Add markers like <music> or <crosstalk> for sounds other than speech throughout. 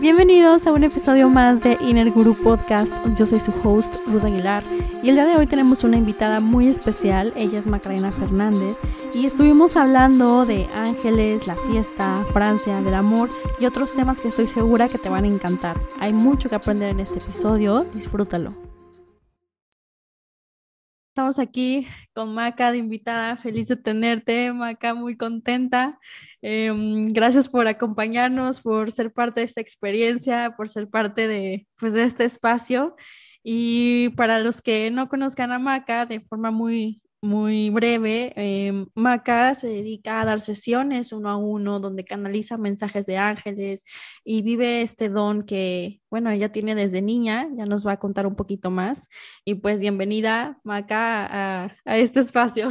Bienvenidos a un episodio más de Inner Guru Podcast. Yo soy su host, Ruda Aguilar, y el día de hoy tenemos una invitada muy especial. Ella es Macarena Fernández, y estuvimos hablando de ángeles, la fiesta, Francia, del amor y otros temas que estoy segura que te van a encantar. Hay mucho que aprender en este episodio, disfrútalo. Estamos aquí con Maca de invitada, feliz de tenerte, Maca, muy contenta. Em, gracias por acompañarnos, por ser parte de esta experiencia, por ser parte de, pues, de este espacio. Y para los que no conozcan a Maca de forma muy, muy breve, eh, Maca se dedica a dar sesiones uno a uno donde canaliza mensajes de ángeles y vive este don que, bueno, ella tiene desde niña, ya nos va a contar un poquito más. Y pues bienvenida, Maca, a, a este espacio.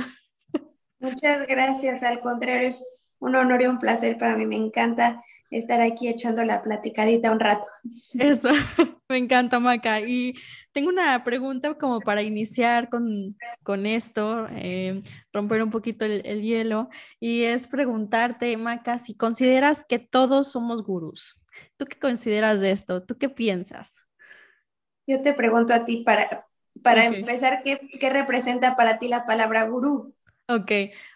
Muchas gracias, al contrario, es un honor y un placer para mí, me encanta estar aquí echando la platicadita un rato. Eso, <laughs> me encanta, Maca. Y tengo una pregunta como para iniciar con, con esto, eh, romper un poquito el, el, hielo, y es preguntarte, Maca, si consideras que todos somos gurús. ¿Tú qué consideras de esto? ¿Tú qué piensas? Yo te pregunto a ti, para, para okay. empezar, ¿qué, ¿qué representa para ti la palabra gurú? Ok,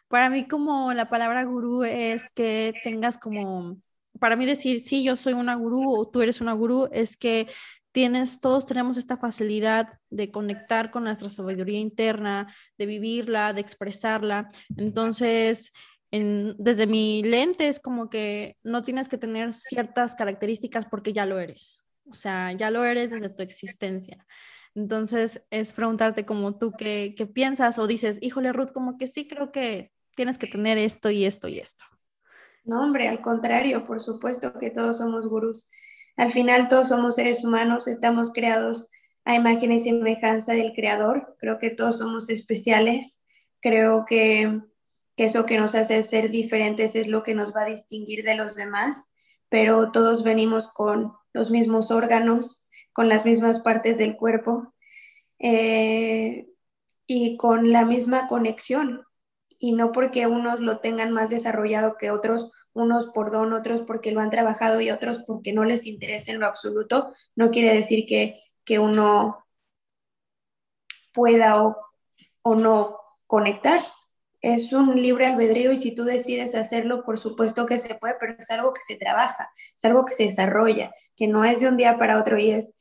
para mí como la palabra gurú es que tengas como para mí decir, sí, yo soy una gurú o tú eres una gurú, es que tienes, todos tenemos esta facilidad de conectar con nuestra sabiduría interna, de vivirla, de expresarla. Entonces, en, desde mi lente es como que no tienes que tener ciertas características porque ya lo eres. O sea, ya lo eres desde tu existencia. Entonces, es preguntarte como tú qué, qué piensas o dices, híjole, Ruth, como que sí creo que tienes que tener esto y esto y esto. No, hombre, al contrario, por supuesto que todos somos gurús. Al final todos somos seres humanos, estamos creados a imagen y semejanza del Creador. Creo que todos somos especiales. Creo que, eso que nos hace ser diferentes es lo que nos va a distinguir de los demás, pero todos venimos con los mismos órganos, con las mismas partes del cuerpo eh, y con la misma conexión. Y no porque unos lo tengan más desarrollado que otros unos por don, otros porque lo han trabajado y otros porque no les interesa en lo absoluto, no quiere decir que, que uno pueda o, o no conectar. Es un libre albedrío y si tú decides hacerlo, por supuesto que se puede, pero es algo que se trabaja, es algo que se desarrolla, que no es de un día para otro y es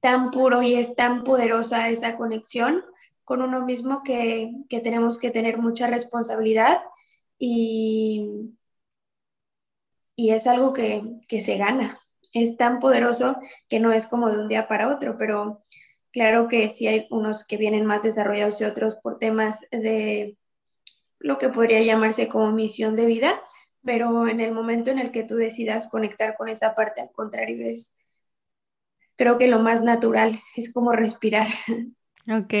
tan puro y es tan poderosa esa conexión con uno mismo que, que tenemos que tener mucha responsabilidad y, y es algo que, que, se gana. Es tan poderoso que no es como de un día para otro, pero claro que sí hay unos que vienen más desarrollados y otros por temas de lo que podría llamarse como misión de vida, pero en el momento en el que tú decidas conectar con esa parte, al contrario, es creo que lo más natural, es como respirar. <laughs> Ok.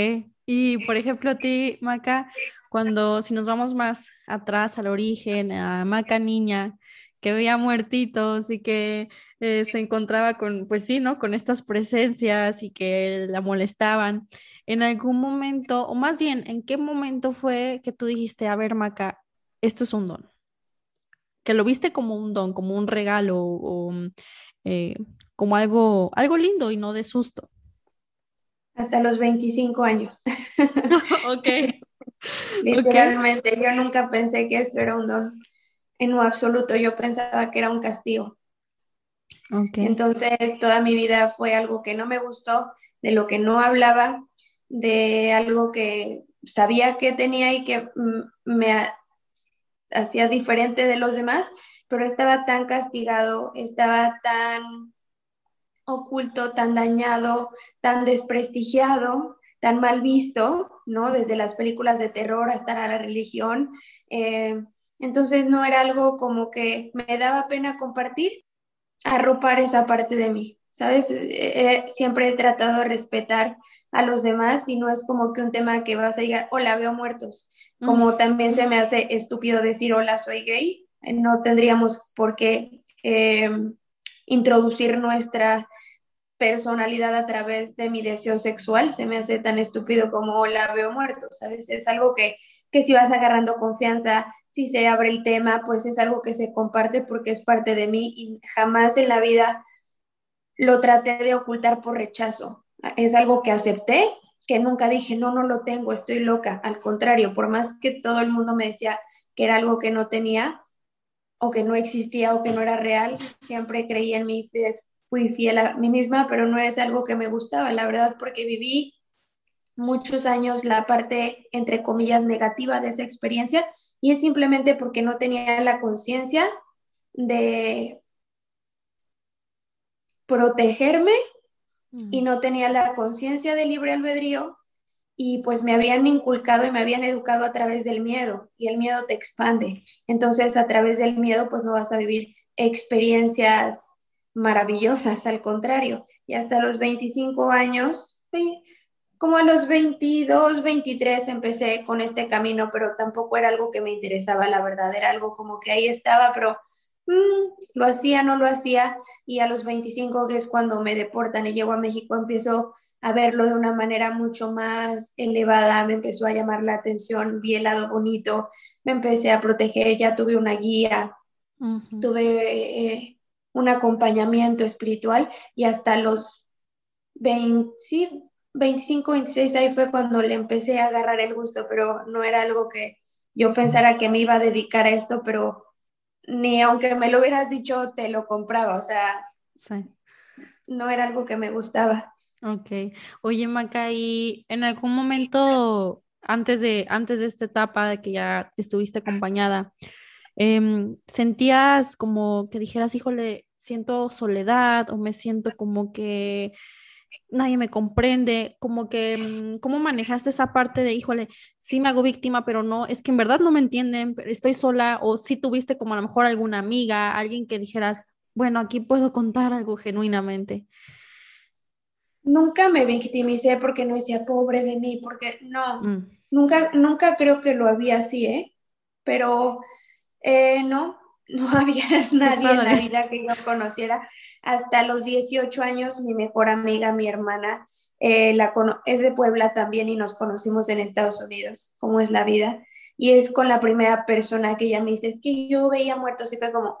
Y por ejemplo, a ti, Maca, cuando si nos vamos más atrás al origen, a Maca niña, que veía muertitos y que eh, se encontraba con, pues sí, ¿no? Con estas presencias y que la molestaban. En algún momento, o más bien, ¿en qué momento fue que tú dijiste, a ver, Maca, esto es un don? Que lo viste como un don, como un regalo o eh, como algo, algo lindo y no de susto. Hasta los 25 años. <laughs> <laughs> ok. Literalmente, okay. yo nunca pensé que esto era un don en lo absoluto. Yo pensaba que era un castigo. Okay. Entonces, toda mi vida fue algo que no me gustó, de lo que no hablaba, de algo que sabía que tenía y que me hacía diferente de los demás, pero estaba tan castigado, estaba tan oculto, tan dañado, tan desprestigiado, tan mal visto, ¿no? Desde las películas de terror hasta la religión. Eh, entonces no era algo como que me daba pena compartir, arropar esa parte de mí, ¿sabes? Eh, siempre he tratado de respetar a los demás y no es como que un tema que vas a llegar, hola, veo muertos, como mm. también se me hace estúpido decir, hola, soy gay, no tendríamos por qué eh, introducir nuestra personalidad a través de mi deseo sexual, se me hace tan estúpido como hola, veo muertos, ¿sabes? Es algo que, que si vas agarrando confianza, si se abre el tema, pues es algo que se comparte porque es parte de mí y jamás en la vida lo traté de ocultar por rechazo. Es algo que acepté, que nunca dije, no, no lo tengo, estoy loca. Al contrario, por más que todo el mundo me decía que era algo que no tenía o que no existía o que no era real, siempre creí en mí, fui fiel a mí misma, pero no es algo que me gustaba, la verdad, porque viví muchos años la parte, entre comillas, negativa de esa experiencia y es simplemente porque no tenía la conciencia de protegerme y no tenía la conciencia de libre albedrío y pues me habían inculcado y me habían educado a través del miedo y el miedo te expande. Entonces a través del miedo pues no vas a vivir experiencias maravillosas, al contrario. Y hasta los 25 años, como a los 22, 23 empecé con este camino, pero tampoco era algo que me interesaba, la verdad, era algo como que ahí estaba, pero mm, lo hacía, no lo hacía, y a los 25, que es cuando me deportan y llego a México, empiezo a verlo de una manera mucho más elevada, me empezó a llamar la atención, vi el lado bonito, me empecé a proteger, ya tuve una guía, tuve eh, un acompañamiento espiritual y hasta los 20, sí, 25, 26, ahí fue cuando le empecé a agarrar el gusto, pero no era algo que yo pensara que me iba a dedicar a esto, pero ni aunque me lo hubieras dicho, te lo compraba, o sea, no era algo que me gustaba. Ok. Oye, Maca, ¿y en algún momento antes de, antes de esta etapa de que ya estuviste acompañada, em, sentías como que dijeras, híjole, siento soledad o me siento como que nadie me comprende, como que, mm, ¿cómo manejaste esa parte de, híjole, sí me hago víctima, pero no, es que en verdad no me entienden, estoy sola, o si tuviste como a lo mejor alguna amiga, alguien que dijeras, bueno, aquí puedo contar algo genuinamente? Nunca me victimicé porque no decía, pobre de mí, porque no, mm. nunca, nunca creo que lo había así, ¿eh? Pero eh, no, no <laughs> había nadie en la vida que yo conociera. Hasta los 18 años, mi mejor amiga, mi hermana, eh, la es de Puebla también y nos conocimos en Estados Unidos, cómo es la vida. Y es con la primera persona que ella me dice, es que yo veía muertos y fue como,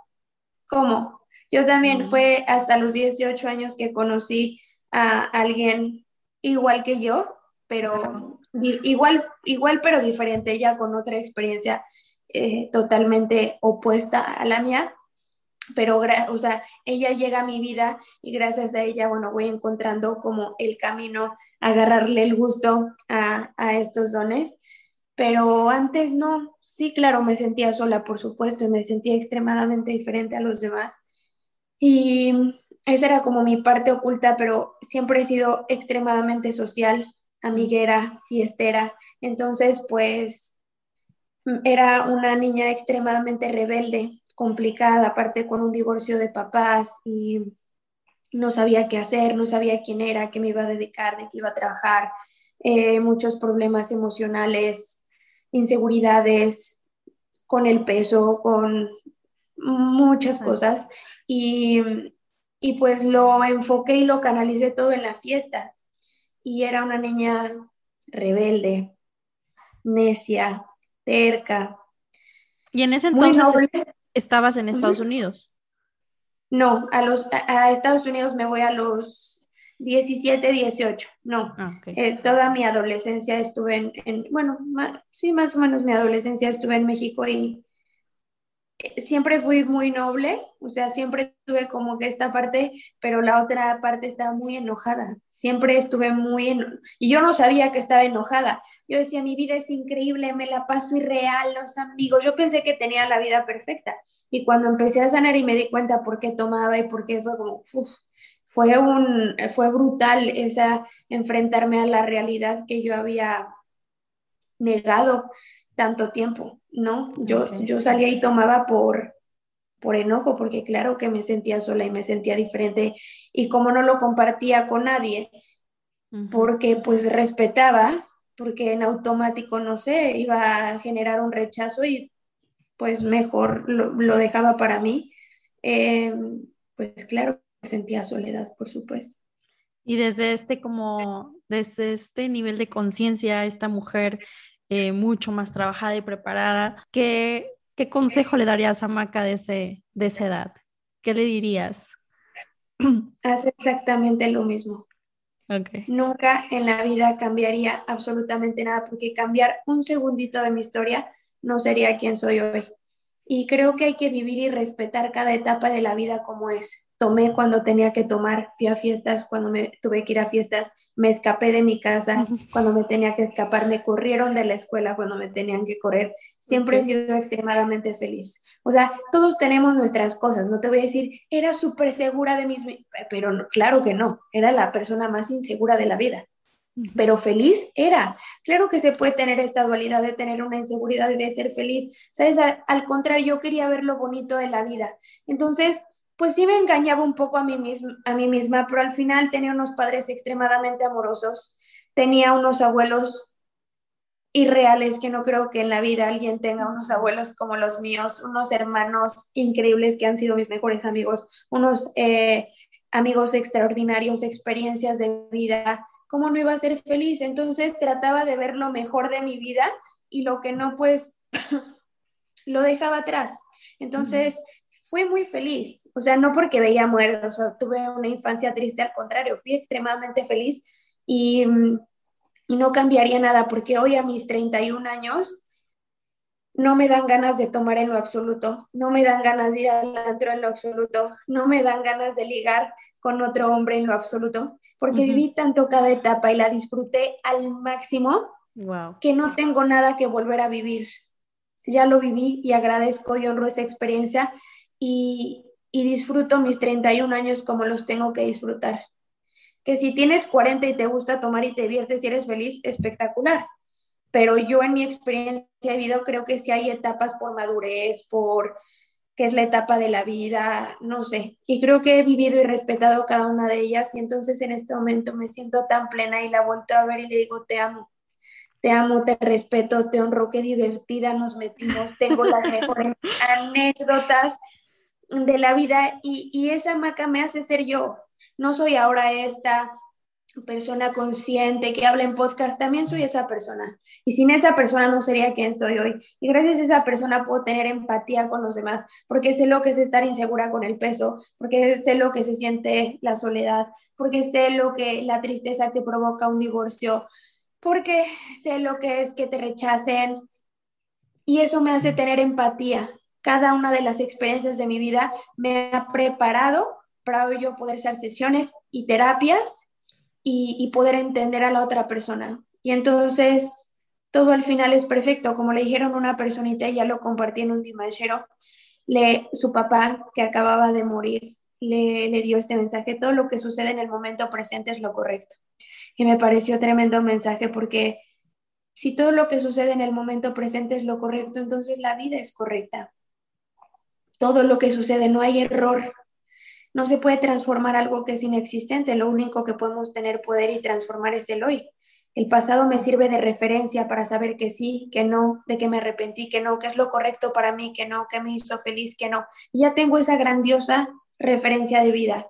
¿cómo? Yo también mm. fue hasta los 18 años que conocí a alguien igual que yo, pero igual, igual pero diferente, ella con otra experiencia eh, totalmente opuesta a la mía, pero, o sea, ella llega a mi vida y gracias a ella, bueno, voy encontrando como el camino agarrarle el gusto a, a estos dones. Pero antes no, sí, claro, me sentía sola, por supuesto, y me sentía extremadamente diferente a los demás. Y esa era como mi parte oculta, pero siempre he sido extremadamente social, amiguera, fiestera. Entonces, pues era una niña extremadamente rebelde, complicada, aparte con un divorcio de papás y no sabía qué hacer, no sabía quién era, qué me iba a dedicar, de qué iba a trabajar, eh, muchos problemas emocionales, inseguridades con el peso, con muchas cosas. Y, y pues lo enfoqué y lo canalicé todo en la fiesta. Y era una niña rebelde, necia, terca. ¿Y en ese entonces estabas en Estados Unidos? No, a, los, a, Estados Unidos me voy a los 17, 18, no. Ah, eh, toda mi adolescencia estuve en, en bueno, sí, más o menos mi adolescencia estuve en México y siempre fui muy noble, o sea, siempre tuve como que esta parte, pero la otra parte estaba muy enojada. Siempre estuve muy en... y yo no sabía que estaba enojada. Yo decía, mi vida es increíble, me la paso irreal, los amigos. Yo pensé que tenía la vida perfecta. Y cuando empecé a sanar y me di cuenta por qué tomaba y por qué fue como, fue un fue brutal esa enfrentarme a la realidad que yo había negado tanto tiempo, ¿no? Yo, yo salía y tomaba por, por enojo, porque claro que me sentía sola y me sentía diferente y como no lo compartía con nadie, porque pues respetaba, porque en automático, no sé, iba a generar un rechazo y pues mejor lo, dejaba para mí, em, pues claro, sentía soledad, por supuesto. Y desde este como, desde este nivel de conciencia, esta mujer eh, mucho más trabajada y preparada, ¿qué ¿qué consejo le darías a Maca de, ese, de esa edad? ¿Qué le dirías? <clears throat> Haz exactamente lo mismo. Nunca en la vida cambiaría absolutamente nada, porque cambiar un segundito de mi historia no sería quien soy hoy. Y creo que hay que vivir y respetar cada etapa de la vida como es tomé cuando tenía que tomar, fui a fiestas cuando me tuve que ir a fiestas, me escapé de mi casa cuando me tenía que escapar, me corrieron de la escuela cuando me tenían que correr. Siempre he sido extremadamente feliz. O sea, todos tenemos nuestras cosas, no te voy a decir, era súper segura de mis, pero claro que no, era la persona más insegura de la vida. Pero feliz era. Claro que se puede tener esta dualidad de tener una inseguridad y de ser feliz. Sabes, al contrario, yo quería ver lo bonito de la vida. Entonces, pues sí me engañaba un poco a mí, misma, a mí misma, pero al final tenía unos padres extremadamente amorosos, tenía unos abuelos irreales que no creo que en la vida alguien tenga unos abuelos como los míos, unos hermanos increíbles que han sido mis mejores amigos, unos eh, amigos extraordinarios, experiencias de vida. ¿Cómo no iba a ser feliz? Entonces trataba de ver lo mejor de mi vida y lo que no, pues <coughs> lo dejaba atrás. Entonces, fui muy feliz, o sea, no porque veía muertos o tuve una infancia triste, al contrario, fui extremadamente feliz y, y no cambiaría nada porque hoy a mis 31 años no me dan ganas de tomar en lo absoluto, no me dan ganas de ir al antro en lo absoluto, no me dan ganas de ligar con otro hombre en lo absoluto, porque viví tanto cada etapa y la disfruté al máximo que no tengo nada que volver a vivir. Ya lo viví y agradezco y honro esa experiencia y, disfruto mis 31 años como los tengo que disfrutar. Que si tienes 40 y te gusta tomar y te diviertes y eres feliz, espectacular. Pero yo en mi experiencia de vida creo que sí hay etapas por madurez, por que es la etapa de la vida, no sé. Y creo que he vivido y respetado cada una de ellas y entonces en este momento me siento tan plena y la vuelto a ver y le digo, te amo, te amo, te respeto, te honro, qué divertida nos metimos, tengo las mejores <laughs> anécdotas, de la vida y, esa maca me hace ser yo. No soy ahora esta persona consciente que habla en podcast, también soy esa persona. Y sin esa persona no sería quien soy hoy. Y gracias a esa persona puedo tener empatía con los demás, porque sé lo que es estar insegura con el peso, porque sé lo que se siente la soledad, porque sé lo que la tristeza te provoca un divorcio, porque sé lo que es que te rechacen. Y eso me hace tener empatía cada una de las experiencias de mi vida me ha preparado para yo poder hacer sesiones y terapias y, poder entender a la otra persona. Y entonces todo al final es perfecto. Como le dijeron una personita, ya lo compartí en un dimanchero, le, su papá que acababa de morir le, le dio este mensaje, todo lo que sucede en el momento presente es lo correcto. Y me pareció tremendo mensaje porque si todo lo que sucede en el momento presente es lo correcto, entonces la vida es correcta todo lo que sucede, no hay error. No se puede transformar algo que es inexistente, lo único que podemos tener poder y transformar es el hoy. El pasado me sirve de referencia para saber que sí, que no, de que me arrepentí, que no, que es lo correcto para mí, que no, que me hizo feliz, que no. ya tengo esa grandiosa referencia de vida.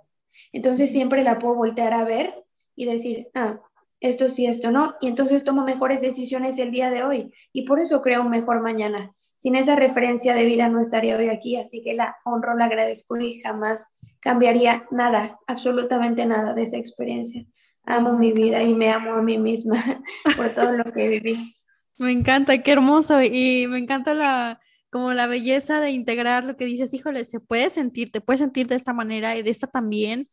Entonces siempre la puedo voltear a ver y decir, ah, esto sí, esto no. Y entonces tomo mejores decisiones el día de hoy. Y por eso creo un mejor mañana sin esa referencia de vida no estaría hoy aquí, así que la honro, la agradezco y jamás cambiaría nada, absolutamente nada de esa experiencia. Amo mi vida y me amo a mí misma <laughs> por todo lo que viví. Me encanta, qué hermoso y me encanta la como la belleza de integrar lo que dices, híjole, se puede sentir, te puedes sentir de esta manera y de esta también.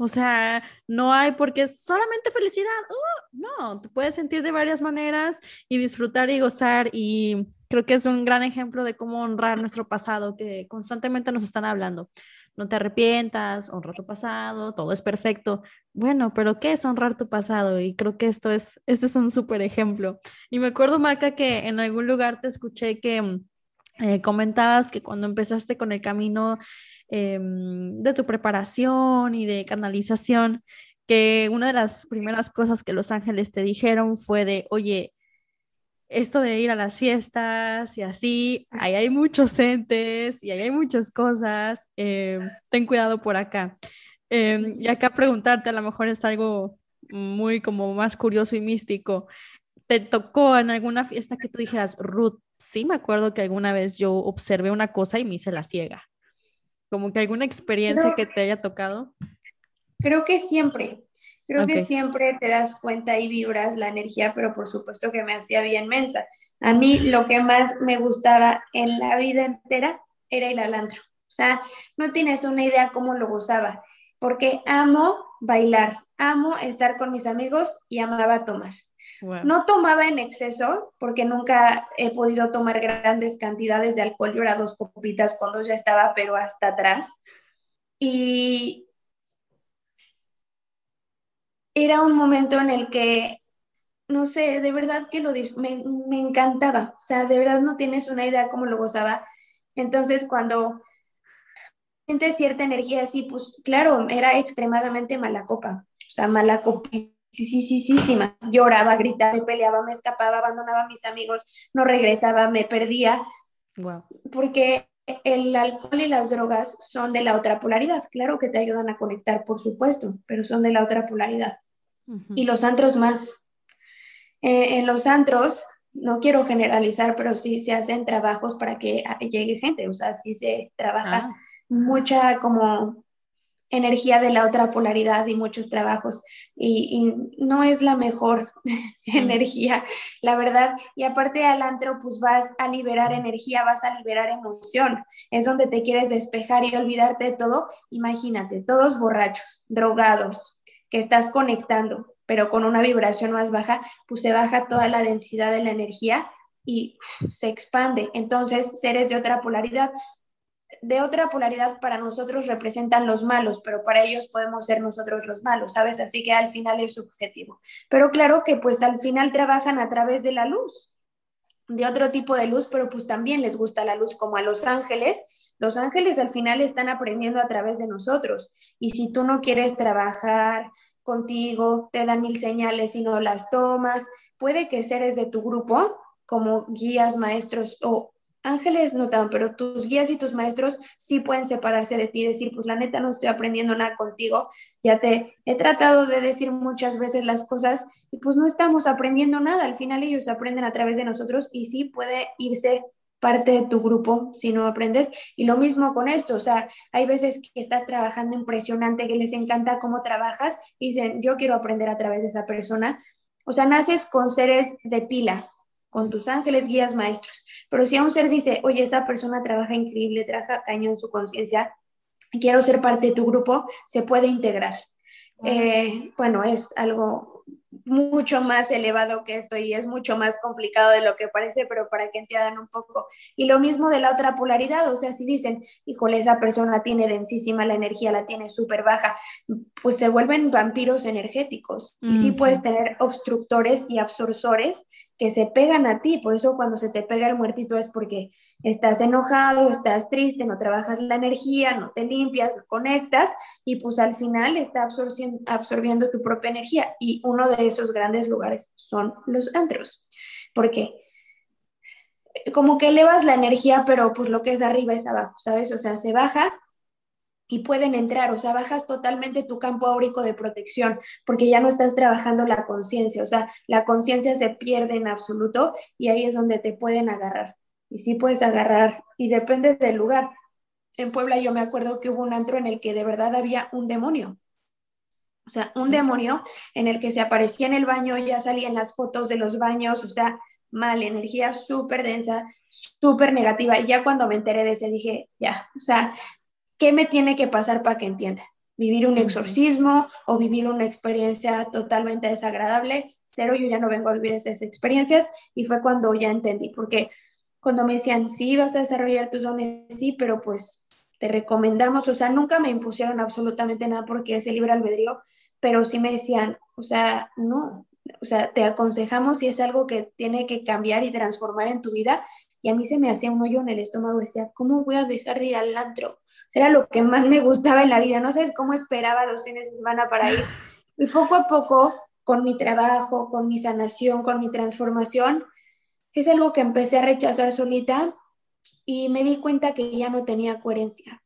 O sea, no hay porque solamente felicidad. Uh, no, te puedes sentir de varias maneras y disfrutar y gozar. Y creo que es un gran ejemplo de cómo honrar nuestro pasado, que constantemente nos están hablando. No te arrepientas, honra tu pasado, todo es perfecto. Bueno, pero ¿qué es honrar tu pasado? Y creo que esto es, este es un súper ejemplo. Y me acuerdo, Maca, que en algún lugar te escuché que eh, comentabas que cuando empezaste con el camino Em, de tu preparación y de canalización, que una de las primeras cosas que los ángeles te dijeron fue de, oye, esto de ir a las fiestas y así, ahí hay muchos entes y ahí hay muchas cosas, em, ten cuidado por acá. Em, y acá preguntarte, a lo mejor es algo muy como más curioso y místico. ¿Te tocó en alguna fiesta que tú dijeras, Ruth, sí me acuerdo que alguna vez yo observé una cosa y me hice la ciega. Como que alguna experiencia que te haya tocado. Creo que siempre, creo que siempre te das cuenta y vibras la energía, pero por supuesto que me hacía bien mensa. A mí lo que más me gustaba en la vida entera era el alantro. O sea, no tienes una idea cómo lo gozaba, porque amo bailar, amo estar con mis amigos y amaba tomar. No tomaba en exceso porque nunca he podido tomar grandes cantidades de alcohol. Yo era dos copitas cuando ya estaba, pero hasta atrás. Y era un momento en el que, no sé, de verdad que lo me, me encantaba. O sea, de verdad no tienes una idea cómo lo gozaba. Entonces, cuando sientes cierta energía así, pues claro, era extremadamente mala copa. O sea, mala copa sí, sí, sí, sí, sí, lloraba, gritaba, me peleaba, me escapaba, abandonaba a mis amigos, no regresaba, me perdía. Wow. Porque el alcohol y las drogas son de la otra polaridad. Claro que te ayudan a conectar, por supuesto, pero son de la otra polaridad. Y los antros más. Eh, en los antros, no quiero generalizar, pero sí se hacen trabajos para que llegue gente, o sea, sí se trabaja ah. mucha como energía de la otra polaridad y muchos trabajos y, no es la mejor <laughs> energía, la verdad. Y aparte al antro, pues vas a liberar energía, vas a liberar emoción, es donde te quieres despejar y olvidarte de todo. Imagínate, todos borrachos, drogados, que estás conectando, pero con una vibración más baja, pues se baja toda la densidad de la energía y se expande. Entonces, seres de otra polaridad de otra polaridad para nosotros representan los malos, pero para ellos podemos ser nosotros los malos, ¿sabes? Así que al final es subjetivo. Pero claro que pues al final trabajan a través de la luz, de otro tipo de luz, pero pues también les gusta la luz como a los ángeles. Los ángeles al final están aprendiendo a través de nosotros. Y si tú no quieres trabajar contigo, te dan mil señales y no las tomas, puede que seres de tu grupo como guías, maestros o ángeles no tan, pero tus guías y tus maestros sí pueden separarse de ti y decir, pues la neta no estoy aprendiendo nada contigo, ya te he tratado de decir muchas veces las cosas y pues no estamos aprendiendo nada, al final ellos aprenden a través de nosotros y sí puede irse parte de tu grupo si no aprendes. Y lo mismo con esto, o sea, hay veces que estás trabajando impresionante, que les encanta cómo trabajas y dicen, yo quiero aprender a través de esa persona. O sea, naces con seres de pila, con tus ángeles, guías, maestros. Pero si a un ser dice, oye, esa persona trabaja increíble, trabaja cañón su conciencia, quiero ser parte de tu grupo, se puede integrar. Eh, bueno, es algo mucho más elevado que esto y es mucho más complicado de lo que parece, pero para que entiendan un poco. Y lo mismo de la otra polaridad, o sea, si dicen, híjole, esa persona tiene densísima la energía, la tiene súper baja, pues se vuelven vampiros energéticos. Y sí puedes tener obstructores y absorsores que se pegan a ti, por eso cuando se te pega el muertito es porque estás enojado, estás triste, no trabajas la energía, no te limpias, no conectas y pues al final está absorbiendo, absorbiendo tu propia energía y uno de esos grandes lugares son los antros, porque como que elevas la energía, pero pues lo que es arriba es abajo, ¿sabes? O sea, se baja y pueden entrar, o sea, bajas totalmente tu campo áurico de protección, porque ya no estás trabajando la conciencia, o sea, la conciencia se pierde en absoluto y ahí es donde te pueden agarrar. Y sí puedes agarrar, y depende del lugar. En Puebla yo me acuerdo que hubo un antro en el que de verdad había un demonio. O sea, un demonio en el que se aparecía en el baño, ya salían las fotos de los baños, o sea, mal, energía súper densa, súper negativa. Y ya cuando me enteré de ese dije, ya, o sea, ¿qué me tiene que pasar para que entienda? ¿Vivir un exorcismo o vivir una experiencia totalmente desagradable? Cero, yo ya no vengo a vivir esas experiencias y fue cuando ya entendí, porque cuando me decían, sí, vas a desarrollar tus dones, sí, pero pues te recomendamos, o sea, nunca me impusieron absolutamente nada porque es el libre albedrío, pero sí me decían, o sea, no, o sea, te aconsejamos si es algo que tiene que cambiar y transformar en tu vida. Y a mí se me hacía un hoyo en el estómago, decía, ¿cómo voy a dejar de ir al antro? Era lo que más me gustaba en la vida, no sé cómo esperaba los fines de semana para ir. Y poco a poco, con mi trabajo, con mi sanación, con mi transformación, es algo que empecé a rechazar solita y me di cuenta que ya no tenía coherencia.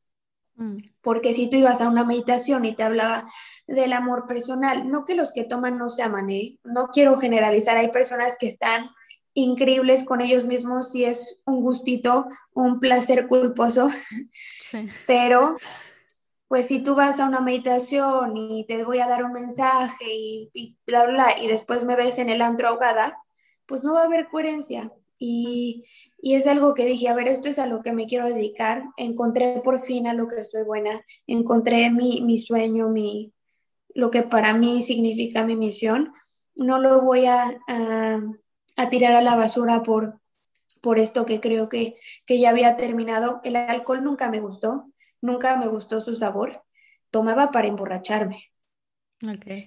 Mm. Porque si tú ibas a una meditación y te hablaba del amor personal, no que los que toman no se aman, ¿eh? no quiero generalizar, hay personas que están increíbles con ellos mismos y es un gustito, un placer culposo. Sí. Pero, pues si tú vas a una meditación y te voy a dar un mensaje y, y bla, bla, y después me ves en el antro ahogada, pues no va a haber coherencia. Y, y, es algo que dije, a ver, esto es a lo que me quiero dedicar. Encontré por fin a lo que soy buena, encontré mi, mi sueño, mi, lo que para mí significa mi misión. No lo voy a, a, tirar a la basura por, por esto que creo que, que ya había terminado. El alcohol nunca me gustó, nunca me gustó su sabor. Tomaba para emborracharme.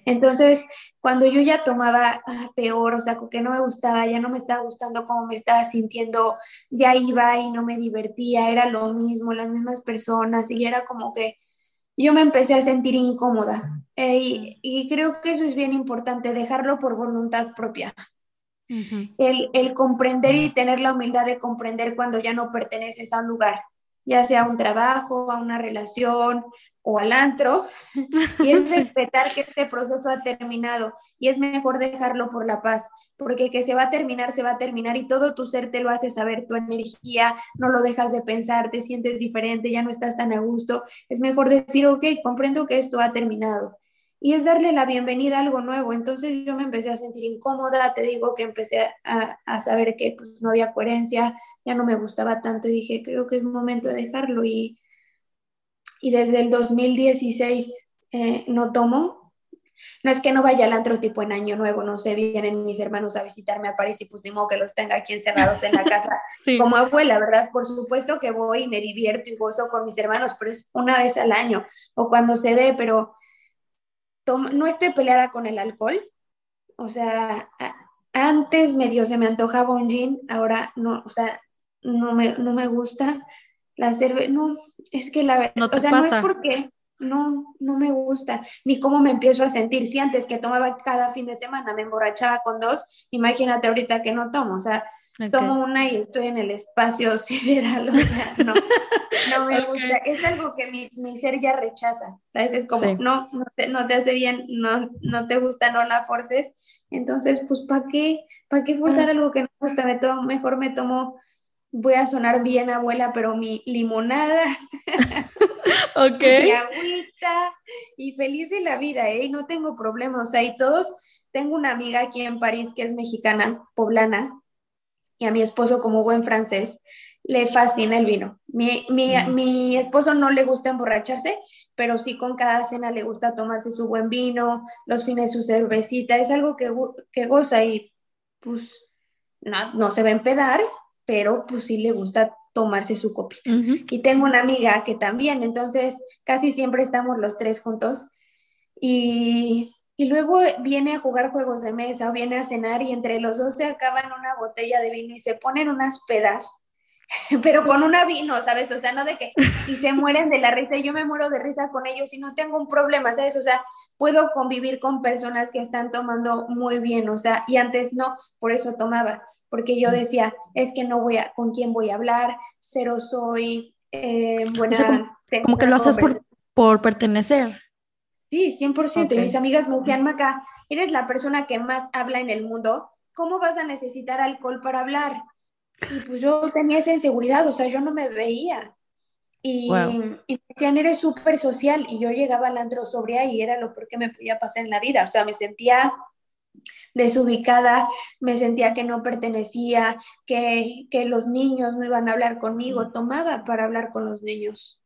Entonces, cuando yo ya tomaba ah, peor, o sea, que no me gustaba, ya no me estaba gustando cómo me estaba sintiendo, ya iba y no me divertía, era lo mismo, las mismas personas, y era como que yo me empecé a sentir incómoda. Eh, y, creo que eso es bien importante, dejarlo por voluntad propia. El, el comprender y tener la humildad de comprender cuando ya no perteneces a un lugar, ya sea a un trabajo, a una relación, o al antro <laughs> y es respetar que este proceso ha terminado y es mejor dejarlo por la paz, porque que se va a terminar, se va a terminar y todo tu ser te lo hace saber, tu energía, no lo dejas de pensar, te sientes diferente, ya no estás tan a gusto, es mejor decir, ok, comprendo que esto ha terminado. Y es darle la bienvenida a algo nuevo. Entonces yo me empecé a sentir incómoda, te digo que empecé a, a saber que pues, no había coherencia, ya no me gustaba tanto y dije, creo que es momento de dejarlo y y desde el 2016 eh, no tomo. No es que no vaya al antro tipo en Año Nuevo, no sé, vienen mis hermanos a visitarme a París y pues ni modo que los tenga aquí encerrados en la casa <laughs> como abuela, ¿verdad? Por supuesto que voy y me divierto y gozo con mis hermanos, pero es una vez al año o cuando se dé, pero no estoy peleada con el alcohol. O sea, antes medio se me antojaba un gin, ahora no, o sea, no me, no me gusta la cerveza, no, es que la verdad, no o sea, no es porque no, no me gusta, ni cómo me empiezo a sentir. Si antes que tomaba cada fin de semana me emborrachaba con dos, imagínate ahorita que no tomo, o sea, tomo una y estoy en el espacio <laughs> sideral, o sea, no, no me gusta. Es algo que mi, mi, ser ya rechaza, ¿sabes? Es como, no, no te, no te, hace bien, no, no te gusta, no la forces. Entonces, pues, ¿para qué? ¿Para qué forzar algo que no me gusta? Me tomo, mejor me tomo voy a sonar bien abuela, pero mi limonada, <laughs> ok <laughs> mi agüita y feliz de la vida, ¿eh? No tengo problemas, o sea, y todos, tengo una amiga aquí en París que es mexicana, poblana, y a mi esposo como buen francés le fascina el vino. Mi, mi, mm. mi, esposo no le gusta emborracharse, pero sí con cada cena le gusta tomarse su buen vino, los fines su cervecita, es algo que, que goza y pues no, no se va a empedar, pero pues sí le gusta tomarse su copita. Y tengo una amiga que también, entonces casi siempre estamos los tres juntos y, y, luego viene a jugar juegos de mesa o viene a cenar y entre los dos se acaban una botella de vino y se ponen unas pedas <laughs> pero con una vino, ¿sabes? O sea, no de que y se mueren de la risa y yo me muero de risa con ellos y no tengo un problema, ¿sabes? O sea, puedo convivir con personas que están tomando muy bien, o sea, y antes no, por eso tomaba, porque yo decía, es que no voy a, ¿con quién voy a hablar? Cero soy, eh, buena. como, que lo haces por, por pertenecer. Sí, 100%. Y mis amigas me decían, Maca, eres la persona que más habla en el mundo, ¿cómo vas a necesitar alcohol para hablar? Y pues yo tenía esa inseguridad, o sea, yo no me veía. Y, y me decían, eres súper social. Y yo llegaba al antro sobria y era lo peor que me podía pasar en la vida. O sea, me sentía desubicada, me sentía que no pertenecía, que, que los niños no iban a hablar conmigo. Tomaba para hablar con los niños.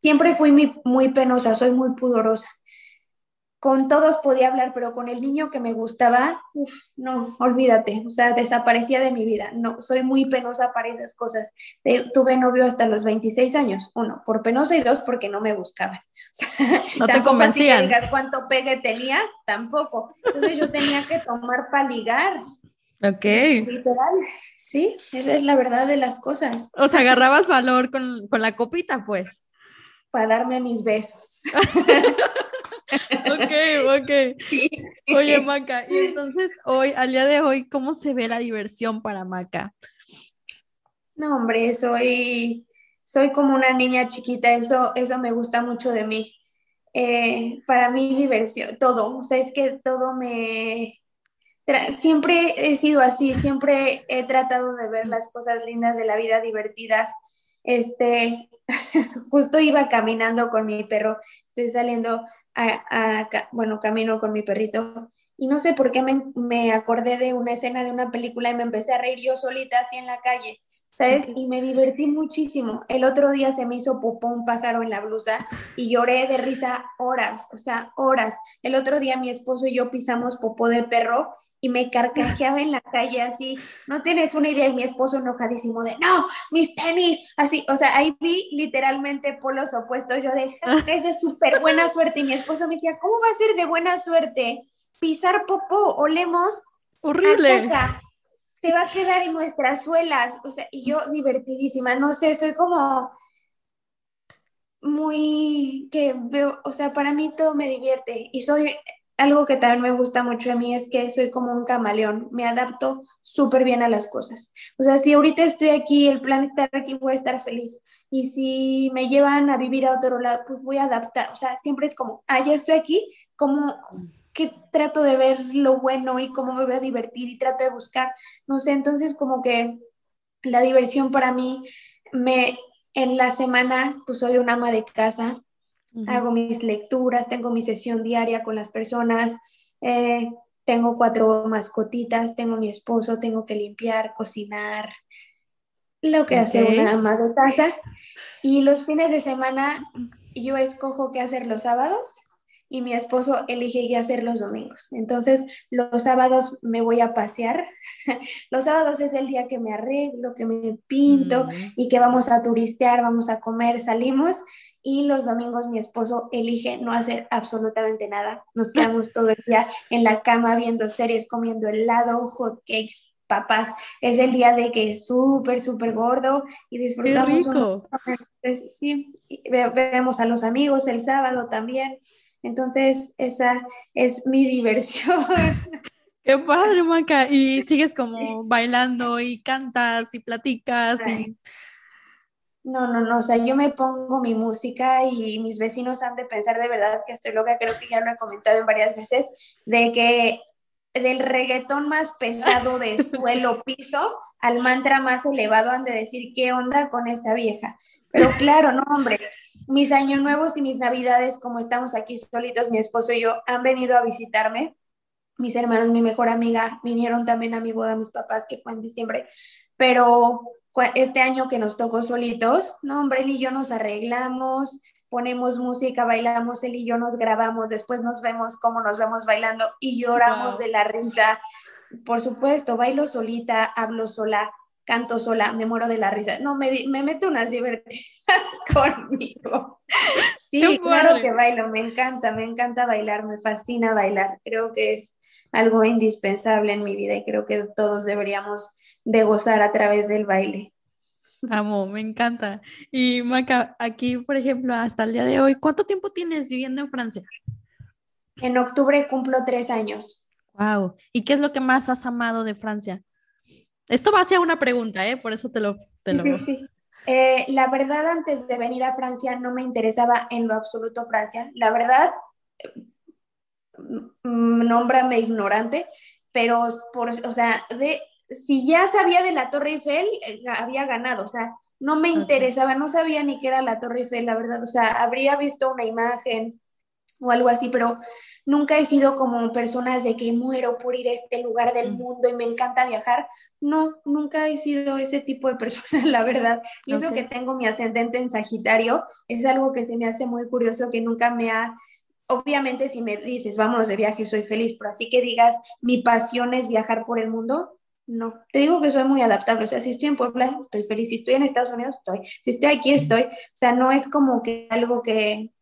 Siempre fui muy, muy penosa, soy muy pudorosa con todos podía hablar, pero con el niño que me gustaba, uff, no, olvídate, o sea, desaparecía de mi vida. No, soy muy penosa para esas cosas. tuve novio hasta los 26 años, uno, por penosa y dos, porque no me buscaban. <laughs> no te convencían. digas cuánto pegue tenía, tampoco. Entonces yo tenía que tomar para ligar. Ok. Literal, sí, esa es la verdad de las cosas. O sea, agarrabas valor con, con la copita, pues. Para darme mis besos. <laughs> ok, ok. Oye, Maca, y entonces hoy, al día de hoy, ¿cómo se ve la diversión para Maca? No, hombre, soy, soy como una niña chiquita, eso, eso me gusta mucho de mí. Eh, para mí diversión, todo, o sea, es que todo me, siempre he sido así, siempre he tratado de ver las cosas lindas de la vida, divertidas. Este, <laughs> justo iba caminando con mi perro, estoy saliendo a, bueno, camino con mi perrito y no sé por qué me, me, acordé de una escena de una película y me empecé a reír yo solita así en la calle, ¿sabes? Y me divertí muchísimo. El otro día se me hizo popó un pájaro en la blusa y lloré de risa horas, o sea, horas. El otro día mi esposo y yo pisamos popó de perro y me carcajeaba en la calle así, no tienes una idea, y mi esposo enojadísimo de, no, mis tenis, así, o sea, ahí vi literalmente polos opuestos, yo de, es de súper buena suerte, y mi esposo me decía, ¿cómo va a ser de buena suerte? Pisar popó, olemos. Horrible. Se va a quedar en nuestras suelas, o sea, y yo divertidísima, no sé, soy como muy que veo, o sea, para mí todo me divierte y soy algo que también me gusta mucho a mí es que soy como un camaleón, me adapto súper bien a las cosas. O sea, si ahorita estoy aquí, el plan estar aquí, voy a estar feliz. Y si me llevan a vivir a otro lado, pues voy a adaptar. O sea, siempre es como, ah, ya estoy aquí, como que trato de ver lo bueno y cómo me voy a divertir y trato de buscar, no sé, entonces como que la diversión para mí me en la semana pues soy una ama de casa, hago mis lecturas, tengo mi sesión diaria con las personas, eh, tengo cuatro mascotitas, tengo mi esposo, tengo que limpiar, cocinar, lo que hace una ama de casa. Y los fines de semana yo escojo qué hacer los sábados y mi esposo elige qué hacer los domingos. Entonces, los sábados me voy a pasear. <laughs> los sábados es el día que me arreglo, que me pinto mm. y que vamos a turistear, vamos a comer, salimos y los domingos mi esposo elige no hacer absolutamente nada. Nos <laughs> quedamos todo el día en la cama viendo series, comiendo helado, hot cakes, papas. Es el día de que es súper, súper gordo y disfrutamos. Qué rico. sí, vemos a los amigos el sábado también. Entonces, esa es mi diversión. <laughs> Qué padre, Maca. Y sigues como bailando y cantas y platicas y no, no, no, o sea, yo me pongo mi música y mis vecinos han de pensar de verdad que estoy loca, creo que ya lo he comentado en varias veces, de que del reggaetón más pesado de <laughs> suelo piso al mantra más elevado han de decir qué onda con esta vieja. Pero claro, no, hombre, mis años nuevos y mis navidades, como estamos aquí solitos, mi esposo y yo, han venido a visitarme. Mis hermanos, mi mejor amiga, vinieron también a mi boda, mis papás, que fue en diciembre. Pero este año que nos tocó solitos, no, hombre, él y yo nos arreglamos, ponemos música, bailamos, él y yo nos grabamos, después nos vemos cómo nos vemos bailando y lloramos de la risa. Por supuesto, bailo solita, hablo sola, canto sola, me muero de la risa. No, me, me meto unas divertidas <laughs> conmigo. Sí, claro que bailo, me encanta, me encanta bailar, me fascina bailar. Creo que es algo indispensable en mi vida y creo que todos deberíamos de gozar a través del baile. Amo, me encanta. Y Maca, aquí, por ejemplo, hasta el día de hoy, ¿cuánto tiempo tienes viviendo en Francia? En octubre cumplo tres años. Wow. ¿Y qué es lo que más has amado de Francia? Esto va a ser una pregunta, ¿eh? Por eso te lo... Te Sí, sí. Eh, la verdad, antes de venir a Francia, no me interesaba en lo absoluto Francia. La verdad, Mm, nómbrame ignorante, pero por, o sea, de, si ya sabía de la Torre Eiffel, eh, había ganado, o sea, no me interesaba, no sabía ni qué era la Torre Eiffel, la verdad, o sea, habría visto una imagen o algo así, pero nunca he sido como personas de que muero por ir a este lugar del mm. mundo y me encanta viajar. No, nunca he sido ese tipo de persona, <laughs> la verdad. Y eso que tengo mi ascendente en Sagitario es algo que se me hace muy curioso, que nunca me ha obviamente si me dices, vámonos de viaje, soy feliz, pero así que digas, mi pasión es viajar por el mundo, no. Te digo que soy muy adaptable, o sea, si estoy en Puebla, estoy feliz, si estoy en Estados Unidos, estoy, si estoy aquí, estoy, o sea, no es como que algo que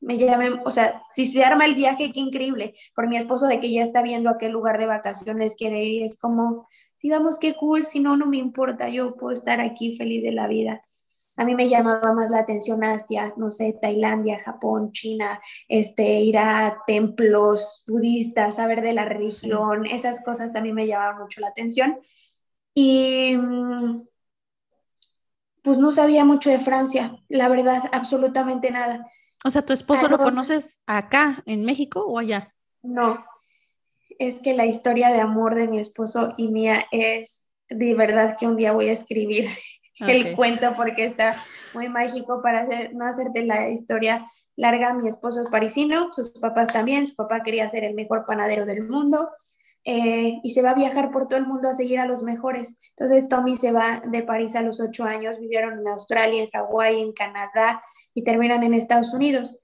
me llame, o sea, si se arma el viaje, qué increíble, por mi esposo de que ya está viendo a qué lugar de vacaciones quiere ir, es como, si vamos, qué cool, si no, no me importa, yo puedo estar aquí feliz de la vida. A mí me llamaba más la atención Asia, no sé, Tailandia, Japón, China, este, ir a templos budistas, saber de la religión, esas cosas a mí me llamaban mucho la atención. Y mm, pues no sabía mucho de Francia, la verdad, absolutamente nada. O sea, ¿tu esposo lo conoces acá, en México o allá? No. es que la historia de amor de mi esposo y mía es de verdad que un día voy a escribir <laughs> el cuento porque está muy mágico para no hacerte la historia larga. Mi esposo es parisino, sus papás también, su papá quería ser el mejor panadero del mundo. Eh, y se va a viajar por todo el mundo a seguir a los mejores. Entonces Tommy se va de París a los ocho años, vivieron en Australia, en Hawái, en Canadá y terminan en Estados Unidos.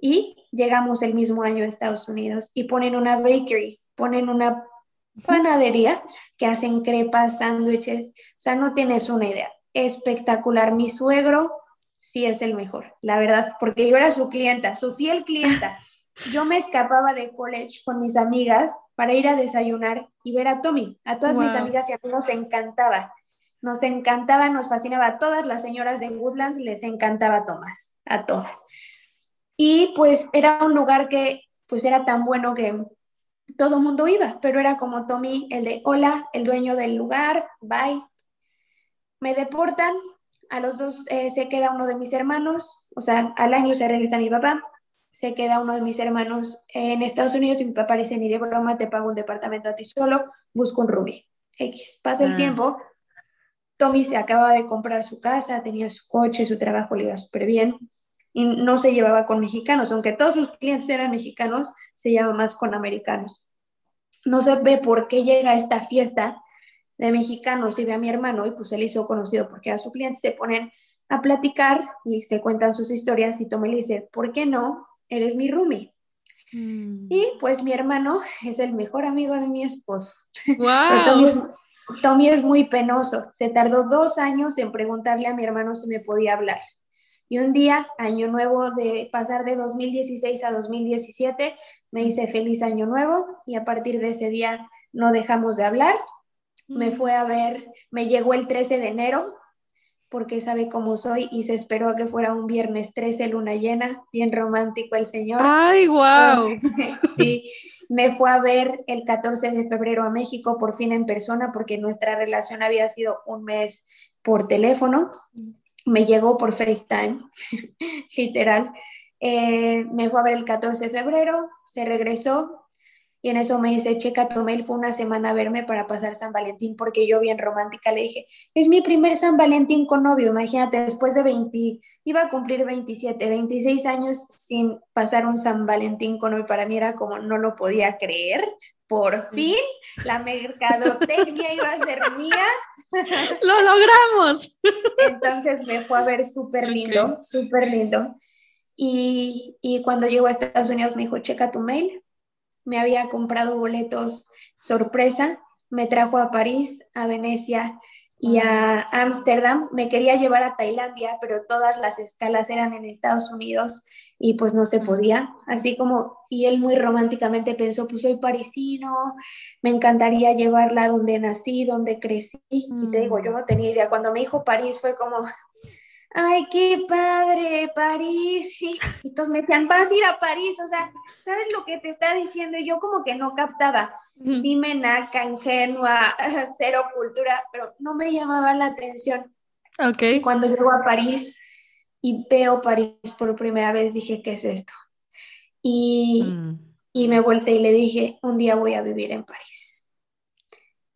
Y llegamos el mismo año a Estados Unidos y ponen una bakery, ponen una panadería que hacen crepas, sándwiches, o sea, no tienes una idea. Espectacular. Mi suegro sí es el mejor, la verdad, porque yo era su clienta, su fiel clienta. <laughs> Yo me escapaba de college con mis amigas para ir a desayunar y ver a Tommy. A todas mis amigas y a mí nos encantaba. Nos encantaba, nos fascinaba. A todas las señoras de Woodlands les encantaba Tomás, a todas. Y pues era un lugar que pues era tan bueno que todo mundo iba, pero era como Tommy, el de hola, el dueño del lugar, bye. Me deportan, a los dos eh, se queda uno de mis hermanos, o sea, al año se regresa mi papá, se queda uno de mis hermanos en Estados Unidos y mi papá le dice, ni de broma, te pago un departamento a ti solo, busco un Ruby. X, pasa el ah. tiempo, Tommy se acaba de comprar su casa, tenía su coche, su trabajo le iba súper bien y no se llevaba con mexicanos, aunque todos sus clientes eran mexicanos, se lleva más con americanos. No se ve por qué llega a esta fiesta de mexicanos y ve a mi hermano y pues él hizo conocido porque a su cliente se ponen a platicar y se cuentan sus historias y Tommy le dice, ¿por qué no? Eres mi roomie. Mm. Y pues mi hermano es el mejor amigo de mi esposo. Wow. Tommy es muy penoso. Se tardó dos años en preguntarle a mi hermano si me podía hablar. Y un día, año nuevo de pasar de 2016 a 2017, me hice feliz año nuevo y a partir de ese día no dejamos de hablar. Me mm. fue a ver, me llegó el 13 de enero porque sabe cómo soy y se esperó a que fuera un viernes 13, luna llena, bien romántico el señor. ¡Ay, wow! <laughs> sí, me fue a ver el 14 de febrero a México, por fin en persona, porque nuestra relación había sido un mes por teléfono. Me llegó por FaceTime, <laughs> literal. Eh, me fue a ver el 14 de febrero, se regresó, y en eso me dice, checa tu mail, fue una semana a verme para pasar San Valentín, porque yo bien romántica le dije, es mi primer San Valentín con novio, imagínate, después de 20, iba a cumplir 27, 26 años sin pasar un San Valentín con novio, para mí era como no lo podía creer, por fin la mercadotecnia <laughs> iba a ser mía. <laughs> Lo logramos. <laughs> Entonces me fue a ver súper lindo, súper lindo. Y, y cuando llegó a Estados Unidos me dijo, checa tu mail, me había comprado boletos sorpresa, me trajo a París, a Venecia y a Ámsterdam. Me quería llevar a Tailandia, pero todas las escalas eran en Estados Unidos y pues no se podía. Así como, y él muy románticamente pensó, pues soy parisino, me encantaría llevarla donde nací, donde crecí. Y te digo, yo no tenía idea. Cuando me dijo París fue como, ay, qué padre, París. Y entonces me decían, vas a ir a París, o sea, ¿sabes lo que te está diciendo? Y yo como que no captaba. Dime naca, ingenua, <laughs> cero cultura, pero no me llamaba la atención. Ok. Cuando llego a París y veo París por primera vez, dije, ¿qué es esto? Y, mm. y me volteé y le dije, un día voy a vivir en París.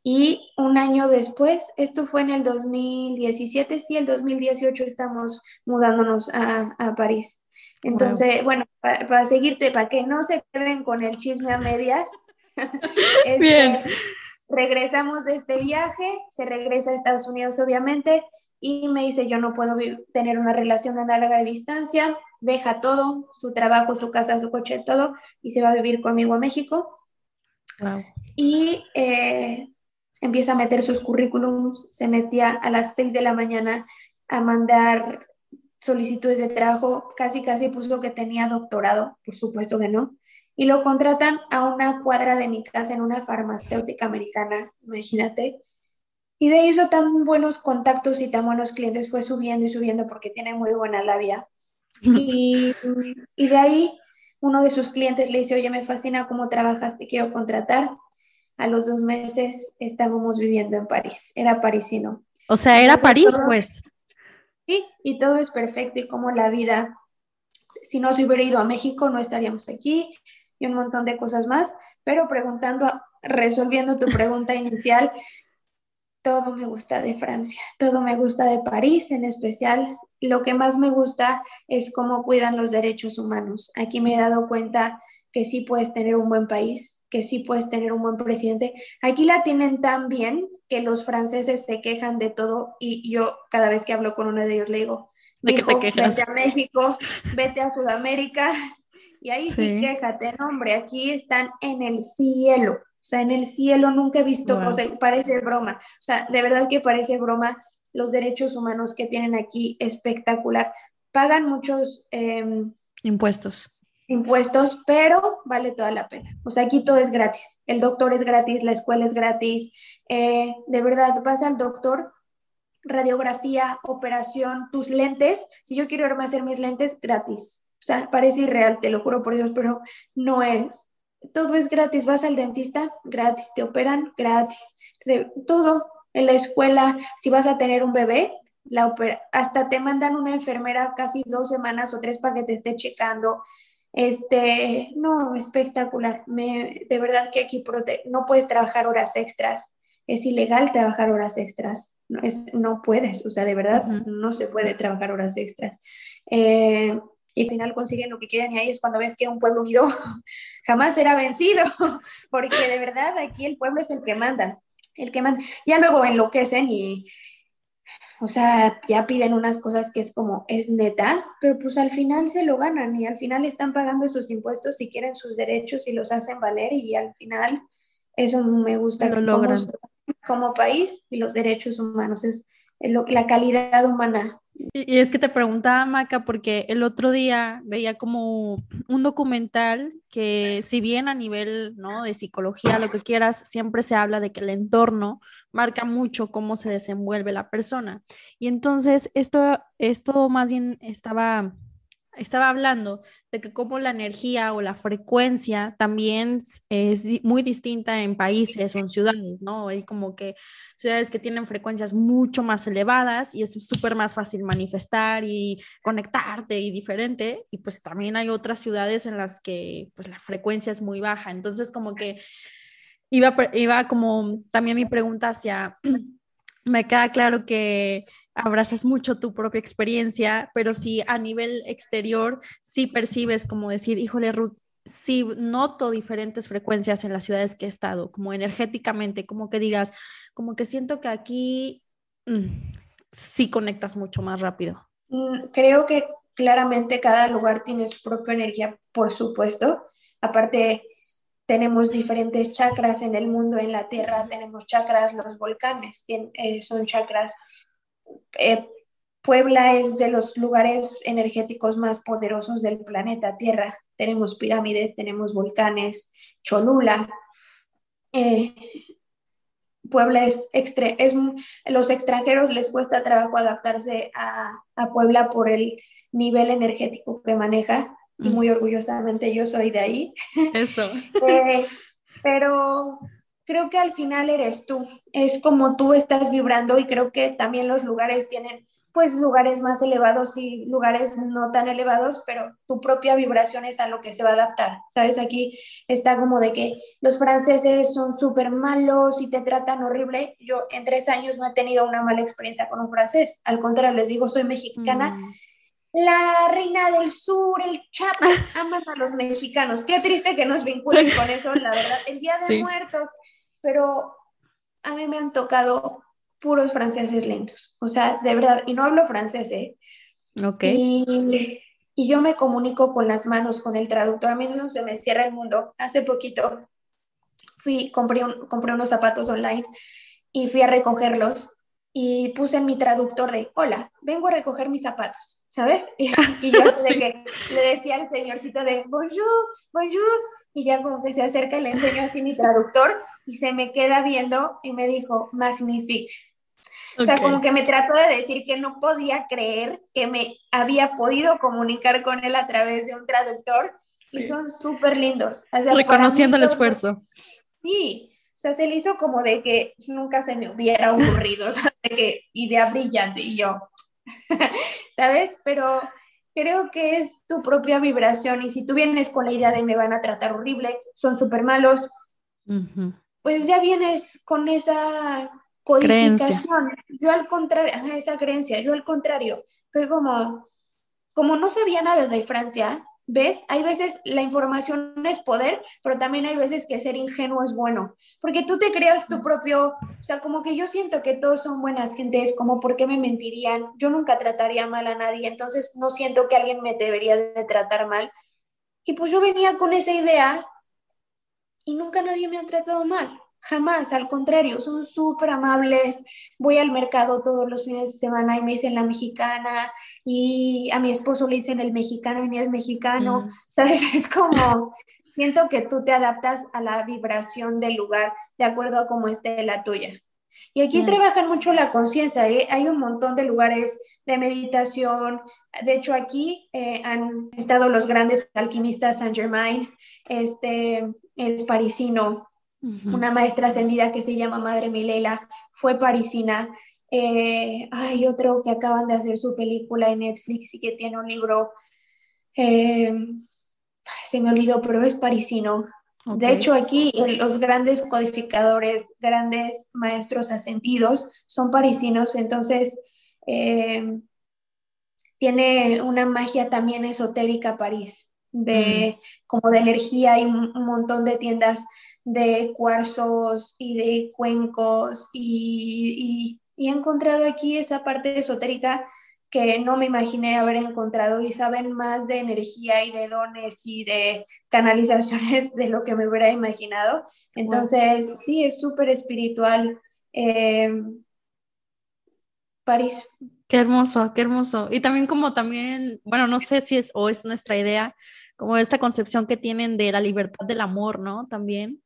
Y un año después, esto fue en el 2017, sí, el 2018 estamos mudándonos a, París. Entonces, bueno, para seguirte, para que no se queden con el chisme a medias, <laughs> este, Bien. regresamos de este viaje, se regresa a Estados Unidos obviamente, y me dice, yo no puedo tener una relación a larga distancia, deja todo, su trabajo, su casa, su coche, todo, y se va a vivir conmigo a México. Wow. Y eh, empieza a meter sus currículums, se metía a las 6 de la mañana a mandar solicitudes de trabajo, casi casi puso que tenía doctorado, por supuesto que no, y lo contratan a una cuadra de mi casa en una farmacéutica americana, imagínate. Y de ahí hizo tan buenos contactos y tan buenos clientes, fue subiendo y subiendo porque tiene muy buena labia. <laughs> Y, y de ahí uno de sus clientes le dice, oye, me fascina cómo trabajas, te quiero contratar a los dos meses estábamos viviendo en París, era parisino. O sea, era París, pues. Sí, y todo es perfecto y como la vida, si no se hubiera ido a México, no estaríamos aquí y un montón de cosas más, Pero preguntando, resolviendo tu pregunta <laughs> inicial, todo me gusta de Francia, todo me gusta de París en especial. Lo que más me gusta es cómo cuidan los derechos humanos. Aquí me he dado cuenta que sí puedes tener un buen país, que sí puedes tener un buen presidente. Aquí la tienen tan bien que los franceses se quejan de todo y yo cada vez que hablo con uno de ellos le digo, ¿De qué te quejas? vete a México, vete a Sudamérica y ahí sí, quéjate, no, hombre, aquí están en el cielo. O sea, en el cielo nunca he visto cosas, parece broma. O sea, de verdad que parece broma los derechos humanos que tienen aquí, espectacular. Pagan muchos em, impuestos. Impuestos, pero vale toda la pena. O sea, aquí todo es gratis. El doctor es gratis, la escuela es gratis. Eh, de verdad, vas al doctor, radiografía, operación, tus lentes. Si yo quiero irme hacer mis lentes, gratis. O sea, parece irreal, te lo juro por Dios, pero no es todo es gratis, vas al dentista, gratis, te operan, gratis, todo en la escuela, si vas a tener un bebé, la hasta te mandan una enfermera casi dos semanas o tres para que te esté checando. Este, no, espectacular. Me, de verdad que aquí no puedes trabajar horas extras. Es ilegal trabajar horas extras. No, es, no puedes, o sea, de verdad no se puede trabajar horas extras. Eh, y al final consiguen lo que quieren y ahí es cuando ves que un pueblo unido <laughs> jamás será vencido, <laughs> porque de verdad aquí el pueblo es el que manda, el que manda. Ya luego enloquecen y, o sea, ya piden unas cosas que es como, es neta, pero pues al final se lo ganan y al final están pagando sus impuestos y quieren sus derechos y los hacen valer y al final eso me gusta. Lo logran. Como, país y los derechos humanos es lo, la calidad humana y, es que te preguntaba, Maca, porque el otro día veía como un documental que si bien a nivel ¿no? de psicología, lo que quieras, siempre se habla de que el entorno marca mucho cómo se desenvuelve la persona. Y entonces esto, esto más bien estaba estaba hablando de que como la energía o la frecuencia también es muy distinta en países o en ciudades, ¿no? Hay como que ciudades que tienen frecuencias mucho más elevadas y es súper más fácil manifestar y conectarte y diferente. Y pues también hay otras ciudades en las que pues la frecuencia es muy baja. Entonces como que iba, iba como también mi pregunta hacia, <clears throat> me queda claro que abrazas mucho tu propia experiencia, pero si a nivel exterior sí percibes como decir, híjole, Ruth, sí noto diferentes frecuencias en las ciudades que he estado, como energéticamente, como que digas, como que siento que aquí mm, sí conectas mucho más rápido. Mm, creo que claramente cada lugar tiene su propia energía, por supuesto. Aparte, tenemos diferentes chakras en el mundo, en la Tierra tenemos chakras, los volcanes eh, son chakras eh, Puebla es de los lugares energéticos más poderosos del planeta Tierra. Tenemos pirámides, tenemos volcanes, Cholula. Eh, Puebla es, es, los extranjeros les cuesta trabajo adaptarse a, Puebla por el nivel energético que maneja y muy orgullosamente yo soy de ahí. Eso. <laughs> Eh, pero creo que al final eres tú, es como tú estás vibrando y creo que también los lugares tienen pues lugares más elevados y lugares no tan elevados, pero tu propia vibración es a lo que se va a adaptar. Sabes, aquí está como de que los franceses son súper malos y te tratan horrible. Yo en tres años no he tenido una mala experiencia con un francés. Al contrario, les digo, soy mexicana. Mm. La reina del sur, el Chapo, aman a los mexicanos. Qué triste que nos vinculen con eso, la verdad. El Día de Muertos, pero a mí me han tocado puros franceses lentos, o sea, de verdad, y no hablo francés, ¿eh? Ok. Y, yo me comunico con las manos, con el traductor, a mí no se me cierra el mundo. Hace poquito fui, compré, compré unos zapatos online y fui a recogerlos y puse en mi traductor de, hola, vengo a recoger mis zapatos, ¿sabes? <laughs> Y, yo <laughs> que le decía al señorcito de, bonjour, bonjour, y ya como que se acerca le enseño así mi traductor y se me queda viendo y me dijo, magnifique. O sea, como que me trató de decir que no podía creer que me había podido comunicar con él a través de un traductor y son súper lindos. Reconociendo el esfuerzo. Sí, o sea, se le hizo como de que nunca se me hubiera <laughs> ocurrido, o sea, de que idea brillante y yo, <laughs> ¿sabes? Pero creo que es tu propia vibración y si tú vienes con la idea de me van a tratar horrible, son súper malos, pues ya vienes con esa codificación. Yo al contrario, esa creencia, yo al contrario, fue como, como no sabía nada de Francia, ¿Ves? Hay veces la información es poder, pero también hay veces que ser ingenuo es bueno, porque tú te creas tu propio, o sea, como que yo siento que todos son buenas gentes, como por qué me mentirían, yo nunca trataría mal a nadie, entonces no siento que alguien me debería de tratar mal. Y pues yo venía con esa idea y nunca nadie me ha tratado mal. Jamás, al contrario, son súper amables. Voy al mercado todos los fines de semana y me dicen la mexicana y a mi esposo le dicen el mexicano y ni es mexicano. Mm. ¿Sabes? <laughs> Es como, siento que tú te adaptas a la vibración del lugar de acuerdo a cómo esté la tuya. Y aquí mm. trabajan mucho la conciencia, ¿eh? hay un montón de lugares de meditación. De hecho, aquí eh, han estado los grandes alquimistas Saint Germain, este es parisino, una maestra ascendida que se llama Madre Milela, fue parisina. Eh, hay otro que acaban de hacer su película en Netflix y que tiene un libro, eh, se me olvidó, pero es parisino. De hecho, aquí los grandes codificadores, grandes maestros ascendidos son parisinos, entonces eh, tiene una magia también esotérica París, de, como de energía y un montón de tiendas de cuarzos y de cuencos y, he encontrado aquí esa parte esotérica que no me imaginé haber encontrado y saben más de energía y de dones y de canalizaciones <laughs> de lo que me hubiera imaginado. Entonces, sí, es súper espiritual. Eh, París. Qué hermoso, qué hermoso. Y también como también, bueno, no sé si es o es nuestra idea, como esta concepción que tienen de la libertad del amor, ¿no? También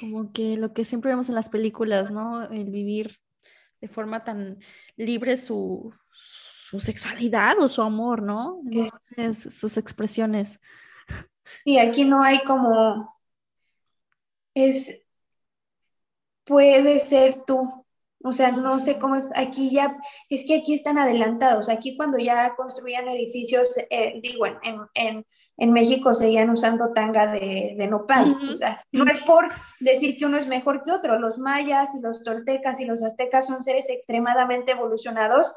como que lo que siempre vemos en las películas, ¿no? El vivir de forma tan libre su, sexualidad o su amor, ¿no? Entonces, sus expresiones. Y aquí no hay como, es, puede ser tú, o sea, no sé cómo, aquí ya, es que aquí están adelantados. Aquí cuando ya construían edificios, eh, digo, en, en, en, México seguían usando tanga de, de nopal. O sea, no es por decir que uno es mejor que otro. Los mayas y los toltecas y los aztecas son seres extremadamente evolucionados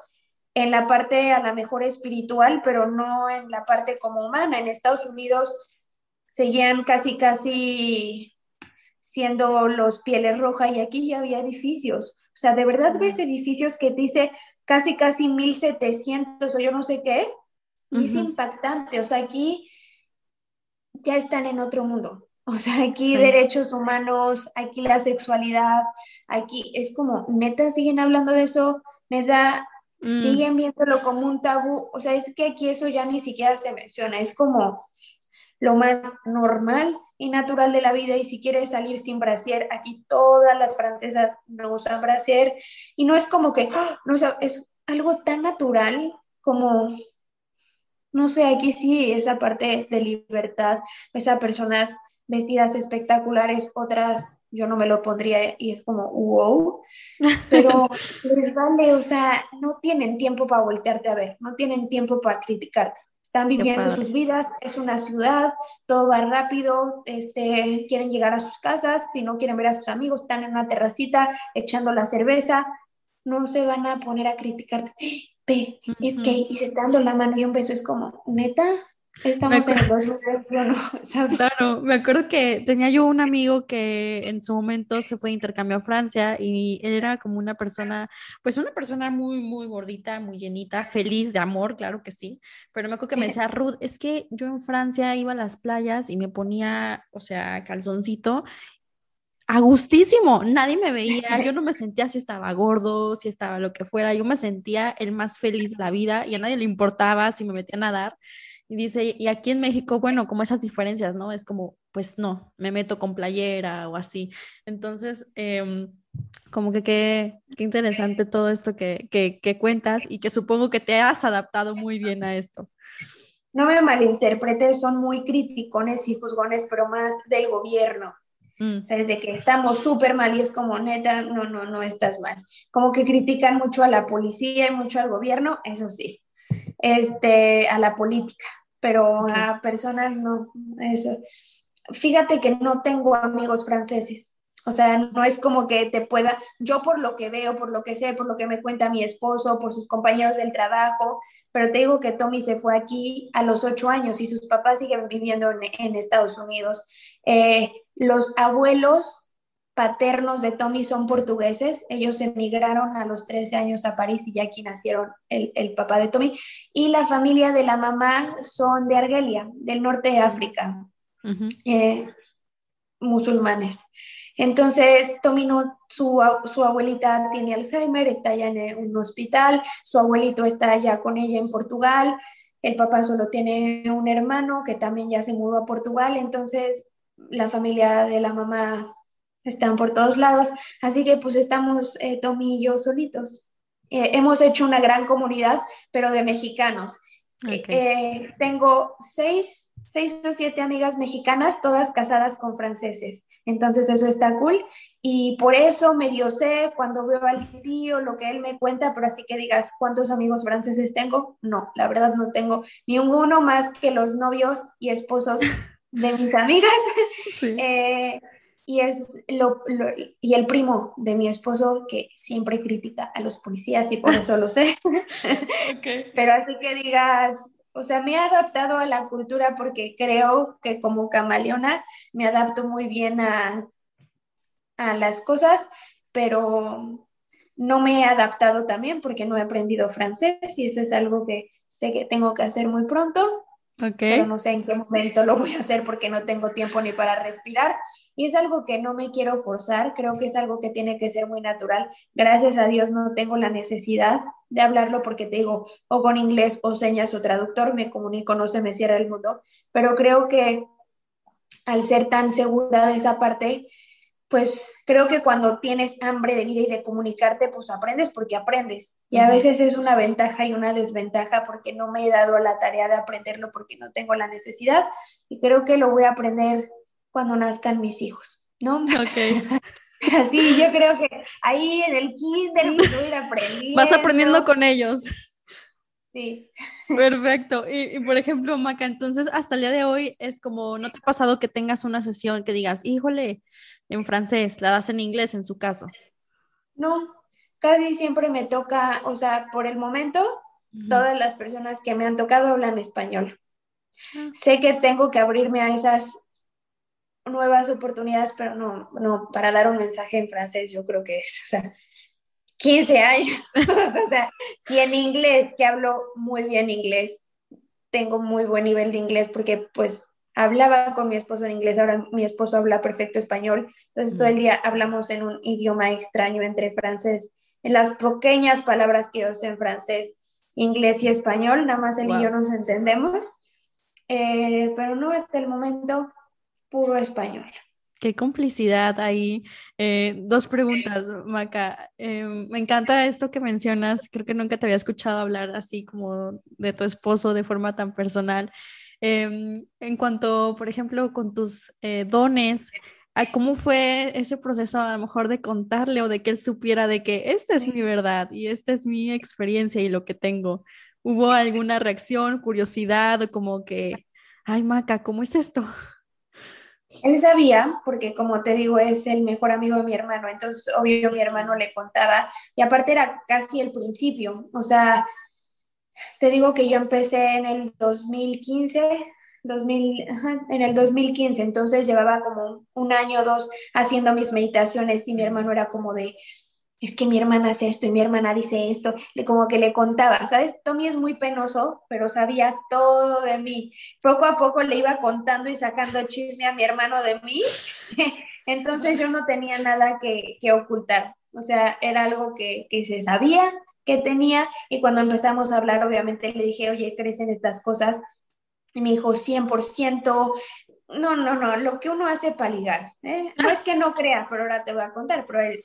en la parte a la mejor espiritual, pero no en la parte como humana. En Estados Unidos seguían casi, casi siendo los pieles rojas y aquí ya había edificios. O sea, de verdad ves edificios que dice casi, casi 1700 o yo no sé qué, y es impactante. O sea, aquí ya están en otro mundo. O sea, aquí derechos humanos, aquí la sexualidad, aquí es como, neta, siguen hablando de eso, neta, mm. siguen viéndolo como un tabú. O sea, es que aquí eso ya ni siquiera se menciona, es como lo más normal y natural de la vida y si quieres salir sin brasier, aquí todas las francesas no usan brasier y no es como que, ¡ah! no, es algo tan natural como, no sé, aquí sí, esa parte de libertad, ves a personas vestidas espectaculares, otras yo no me lo pondría y es como, wow, pero <laughs> les vale, o sea, no tienen tiempo para voltearte a ver, no tienen tiempo para criticarte están viviendo sus vidas, es una ciudad, todo va rápido, este, quieren llegar a sus casas, si no quieren ver a sus amigos, están en una terracita echando la cerveza, no se van a poner a criticarte, ve, es que, y se está dando la mano y un beso, es como, neta, Estamos en el <laughs> 2021, ¿sabes? Claro, me acuerdo que tenía yo un amigo que en su momento se fue de intercambio a Francia y él era como una persona, pues una persona muy, muy gordita, muy llenita, feliz de amor, claro que sí, pero me acuerdo que me <laughs> decía, Ruth, es que yo en Francia iba a las playas y me ponía, o sea, calzoncito a gustísimo, nadie me veía, yo no me <laughs> sentía si estaba gordo, si estaba lo que fuera, yo me sentía el más feliz de la vida y a nadie le importaba si me metía a nadar. Y dice, y aquí en México, bueno, como esas diferencias, ¿no? Es como, pues no, me meto con playera o así. Entonces, em, como que qué, qué, interesante todo esto que, que, que, cuentas y que supongo que te has adaptado muy bien a esto. No me malinterpretes, son muy criticones y juzgones, pero más del gobierno. Mm. O sea, desde que estamos súper mal y es como, neta, no, no, no estás mal. Como que critican mucho a la policía y mucho al gobierno, eso sí este, a la política, pero a personas no, eso. Fíjate que no tengo amigos franceses. O sea, no es como que te pueda, yo por lo que veo, por lo que sé, por lo que me cuenta mi esposo, por sus compañeros del trabajo, pero te digo que Tommy se fue aquí a los ocho años y sus papás siguen viviendo en, Estados Unidos. Eh, los abuelos paternos de Tommy son portugueses, ellos emigraron a los 13 años a París y ya aquí nacieron el, el papá de Tommy, y la familia de la mamá son de Argelia, del norte de África, eh, musulmanes. Entonces, Tommy su, su, abuelita tiene Alzheimer, está ya en un hospital, su abuelito está allá con ella en Portugal, el papá solo tiene un hermano que también ya se mudó a Portugal, entonces la familia de la mamá están por todos lados, así que pues estamos eh, Tommy y yo solitos. Eh, hemos hecho una gran comunidad, pero de mexicanos. Eh, tengo seis, seis o siete amigas mexicanas, todas casadas con franceses. Entonces eso está cool y por eso medio sé cuando veo al tío lo que él me cuenta, pero así que digas, ¿cuántos amigos franceses tengo? No, la verdad no tengo ni uno más que los novios y esposos <laughs> de mis amigas. <laughs> Eh, y es lo, y el primo de mi esposo que siempre critica a los policías y por eso lo sé. <laughs> <laughs> Pero así que digas, o sea, me he adaptado a la cultura porque creo que como camaleona me adapto muy bien a, a las cosas, pero no me he adaptado también porque no he aprendido francés y eso es algo que sé que tengo que hacer muy pronto. Pero no sé en qué momento lo voy a hacer porque no tengo tiempo ni para respirar. Y es algo que no me quiero forzar, creo que es algo que tiene que ser muy natural. Gracias a Dios no tengo la necesidad de hablarlo porque te digo, o con inglés o señas o traductor, me comunico, no se me cierra el mundo. Pero creo que al ser tan segura de esa parte, pues creo que cuando tienes hambre de vida y de comunicarte, pues aprendes porque aprendes. Y a veces es una ventaja y una desventaja porque no me he dado la tarea de aprenderlo porque no tengo la necesidad. Y creo que lo voy a aprender cuando nazcan mis hijos, ¿no? Ok. <laughs> Así, yo creo que ahí en el kinder pues voy a ir aprendiendo. Vas aprendiendo con ellos. Sí. Perfecto. Y, por ejemplo, Maca, entonces hasta el día de hoy es como, ¿no te ha pasado que tengas una sesión que digas, híjole, en francés, la das en inglés en su caso? No, casi siempre me toca, o sea, por el momento, todas las personas que me han tocado hablan español. Ah. Sé que tengo que abrirme a esas nuevas oportunidades, pero no, no, para dar un mensaje en francés yo creo que es, o sea, 15 años, <laughs> o sea, si en inglés, que hablo muy bien inglés, tengo muy buen nivel de inglés porque pues hablaba con mi esposo en inglés, ahora mi esposo habla perfecto español, entonces todo el día hablamos en un idioma extraño entre francés, en las pequeñas palabras que yo sé en francés, inglés y español, nada más él y yo nos entendemos, eh, pero no hasta el momento puro español. Qué complicidad ahí. Eh, dos preguntas, Maca. Eh, me encanta esto que mencionas. Creo que nunca te había escuchado hablar así como de tu esposo de forma tan personal. Em, en cuanto, por ejemplo, con tus eh, dones, ¿cómo fue ese proceso a lo mejor de contarle o de que él supiera de que esta es mi verdad y esta es mi experiencia y lo que tengo? ¿Hubo alguna reacción, curiosidad o como que, ay, Maca, ¿cómo es esto? Él sabía, porque como te digo, es el mejor amigo de mi hermano, entonces obvio mi hermano le contaba, y aparte era casi el principio, o sea, te digo que yo empecé en el 2015, 2000, en el 2015, entonces llevaba como un año o dos haciendo mis meditaciones y mi hermano era como de, es que mi hermana hace esto y mi hermana dice esto, le, como que le contaba, ¿sabes? Tommy es muy penoso, pero sabía todo de mí. Poco a poco le iba contando y sacando chisme a mi hermano de mí, <laughs> entonces yo no tenía nada que, ocultar, o sea, era algo que, se sabía que tenía y cuando empezamos a hablar, obviamente le dije, oye, crecen estas cosas. Y me dijo, 100%, no, no, no, lo que uno hace para ligar. ¿eh? No es que no crea, pero ahora te voy a contar, pero él,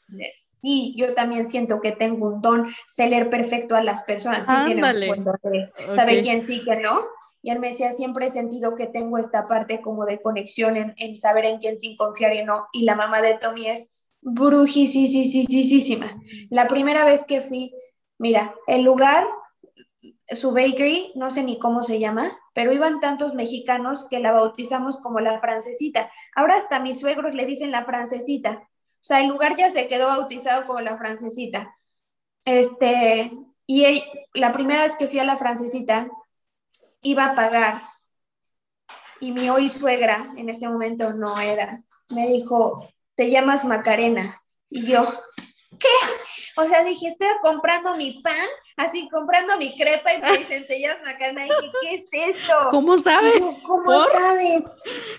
sí, yo también siento que tengo un don, sé leer perfecto a las personas, sí tiene un quién sí, que no. Y él me decía, siempre he sentido que tengo esta parte como de conexión en, en saber en quién sin confiar y no. Y la mamá de Tommy es brujísima. La primera vez que fui, mira, el lugar su bakery, no sé ni cómo se llama, pero iban tantos mexicanos que la bautizamos como la francesita. Ahora hasta mis suegros le dicen la francesita. O sea, el lugar ya se quedó bautizado como la francesita. Este, y la primera vez que fui a la francesita, iba a pagar. Y mi hoy suegra, en ese momento no era, me dijo, te llamas Macarena. Y yo, ¿qué? O sea, dije, estoy comprando mi pan, así comprando mi crepa y me dicen, te llamas Macarena. Y dije, ¿qué es esto? ¿Cómo sabes? ¿Cómo sabes?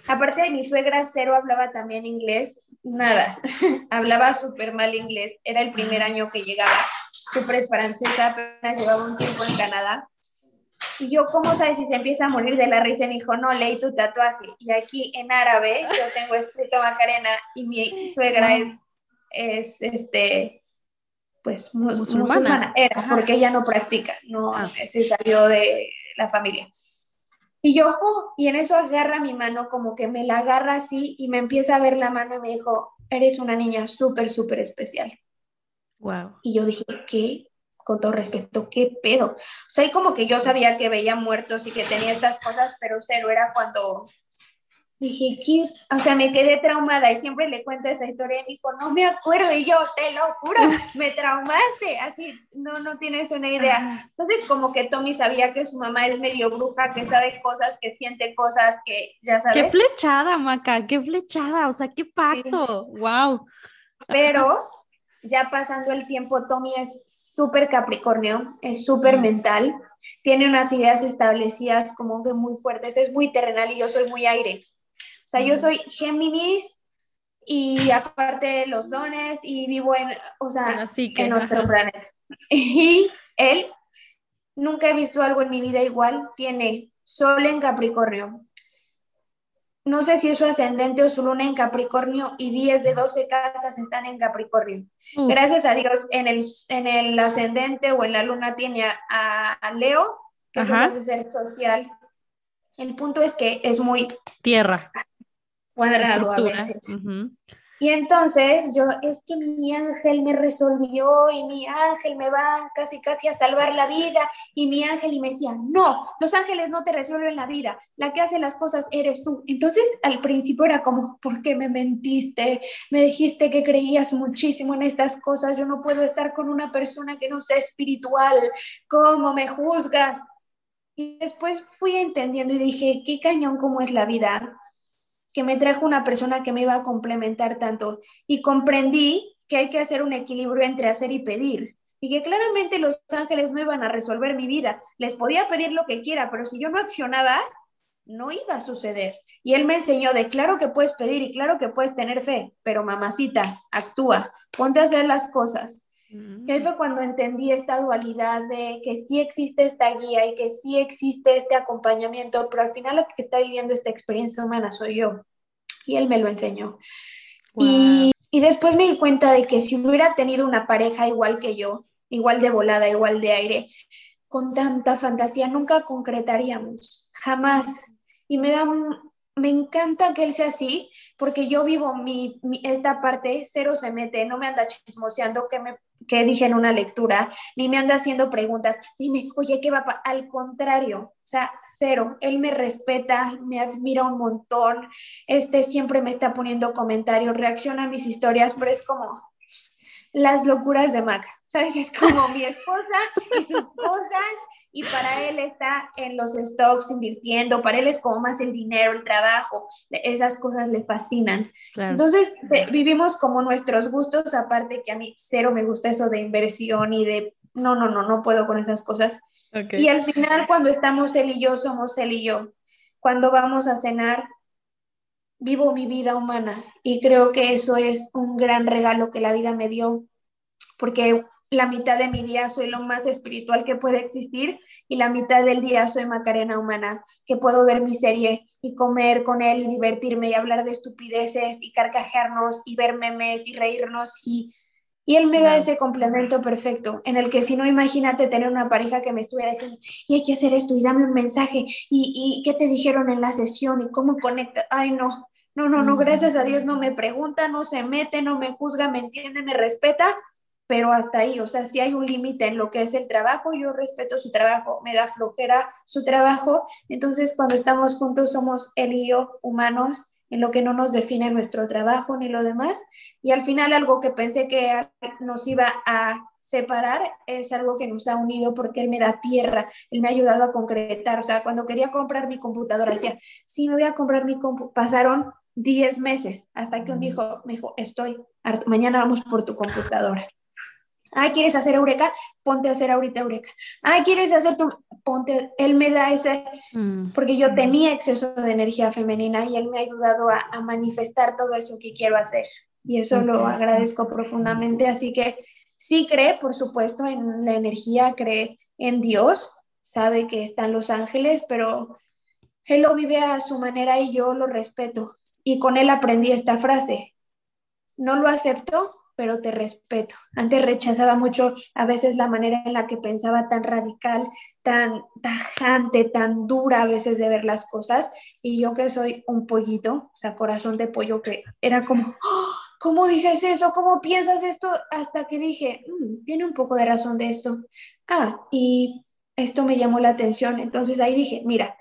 Aparte de mi suegra, cero hablaba también inglés, nada. <laughs> hablaba súper mal inglés. Era el primer año que llegaba súper francesa, apenas llevaba un tiempo en Canadá. Y yo, ¿cómo sabes si se empieza a morir de la risa? Me dijo, no, leí tu tatuaje. Y aquí en árabe yo tengo escrito Macarena y mi suegra es, es este, pues, musulmana. Era, porque ella no practica, no ah. se salió de la familia. Y yo, oh", y en eso agarra mi mano, como que me la agarra así y me empieza a ver la mano y me dijo, eres una niña súper, súper especial. Wow. Y yo dije, ¿qué? Con todo respeto, ¿qué pedo? O sea, y como que yo sabía que veía muertos y que tenía estas cosas, pero cero era cuando dije, ¿qué? O sea, me quedé traumada y siempre le cuento esa historia y me dijo, no me acuerdo. Y yo, te lo juro, <laughs> me traumaste. Así, no, no tienes una idea. Entonces, como que Tommy sabía que su mamá es medio bruja, que sabe cosas, que siente cosas, que ya sabes. Qué flechada, Maca, qué flechada. O sea, qué pacto. Wow. Pero ya pasando el tiempo, Tommy es súper capricornio, es súper mental, tiene unas ideas establecidas como que muy fuertes, es muy terrenal y yo soy muy aire. O sea, yo soy Géminis y aparte los dones y vivo en, o sea, en otro planeta. <laughs> Y él, nunca he visto algo en mi vida igual, tiene Sol en Capricornio, no sé si es su ascendente o su luna en Capricornio y 10 de 12 casas están en Capricornio. Gracias a Dios, en el, en el ascendente o en la luna tiene a, Leo, que es un ser social. El punto es que es muy... Tierra. A veces. Y entonces yo, es que mi ángel me resolvió y mi ángel me va casi casi a salvar la vida y mi ángel y me decía, no, los ángeles no te resuelven la vida, la que hace las cosas eres tú. Entonces al principio era como, ¿por qué me mentiste? Me dijiste que creías muchísimo en estas cosas, yo no puedo estar con una persona que no sea espiritual, ¿cómo me juzgas? Y después fui entendiendo y dije, qué cañón cómo es la vida que me trajo una persona que me iba a complementar tanto y comprendí que hay que hacer un equilibrio entre hacer y pedir y que claramente los ángeles no iban a resolver mi vida. Les podía pedir lo que quiera, pero si yo no accionaba, no iba a suceder. Y él me enseñó de claro que puedes pedir y claro que puedes tener fe, pero mamacita, actúa, ponte a hacer las cosas. Y ahí fue cuando entendí esta dualidad de que sí existe esta guía y que sí existe este acompañamiento, pero al final la que está viviendo esta experiencia humana soy yo. Y él me lo enseñó. Y, y después me di cuenta de que si hubiera tenido una pareja igual que yo, igual de volada, igual de aire, con tanta fantasía, nunca concretaríamos, jamás. Y me da me encanta que él sea así, porque yo vivo mi, esta parte, cero se mete, no me anda chismoseando que, me, que dije en una lectura, ni me anda haciendo preguntas, dime, oye, ¿qué va Al contrario, o sea, cero, él me respeta, me admira un montón, este siempre me está poniendo comentarios, reacciona a mis historias, pero es como las locuras de Mac, ¿sabes? Es como mi esposa y sus cosas y para él está en los stocks invirtiendo, para él es como más el dinero, el trabajo, esas cosas le fascinan. Entonces vivimos como nuestros gustos, aparte que a mí cero me gusta eso de inversión y de, no, no, no, no puedo con esas cosas. Y al final cuando estamos él y yo, somos él y yo. Cuando vamos a cenar, vivo mi vida humana y creo que eso es un gran regalo que la vida me dio, porque la mitad de mi día soy lo más espiritual que puede existir y la mitad del día soy Macarena humana, que puedo ver mi serie y comer con él y divertirme y hablar de estupideces y carcajearnos y ver memes y reírnos y, y él me da ese complemento perfecto en el que si no imagínate tener una pareja que me estuviera diciendo y hay que hacer esto y dame un mensaje y, y qué te dijeron en la sesión y cómo conecta, ay no, no, no, no, gracias a Dios no me pregunta, no se mete, no me juzga, me entiende, me respeta pero hasta ahí, o sea, si hay un límite en lo que es el trabajo, yo respeto su trabajo, me da flojera su trabajo, entonces cuando estamos juntos somos él y yo humanos en lo que no nos define nuestro trabajo ni lo demás. Y al final algo que pensé que nos iba a separar es algo que nos ha unido porque él me da tierra, él me ha ayudado a concretar. O sea, cuando quería comprar mi computadora, decía, sí, me voy a comprar mi computadora. Pasaron 10 meses hasta que un dijo, me dijo, estoy harto, mañana vamos por tu computadora. Ay, ¿quieres hacer Eureka? Ponte a hacer ahorita Eureka. Ay, ¿quieres hacer tu...? Ponte... Él me da ese... Mm. Porque yo tenía exceso de energía femenina y él me ha ayudado a, manifestar todo eso que quiero hacer. Y eso lo agradezco profundamente. Así que sí cree, por supuesto, en la energía, cree en Dios, sabe que están los ángeles, pero él lo vive a su manera y yo lo respeto. Y con él aprendí esta frase. No lo acepto, pero te respeto. Antes rechazaba mucho a veces la manera en la que pensaba tan radical, tan tajante, tan dura a veces de ver las cosas. Y yo que soy un pollito, o sea, corazón de pollo, que era como, ¡Oh! ¿cómo dices eso? ¿Cómo piensas esto? Hasta que dije, mm, tiene un poco de razón de esto. Ah, y esto me llamó la atención. Entonces ahí dije, mira,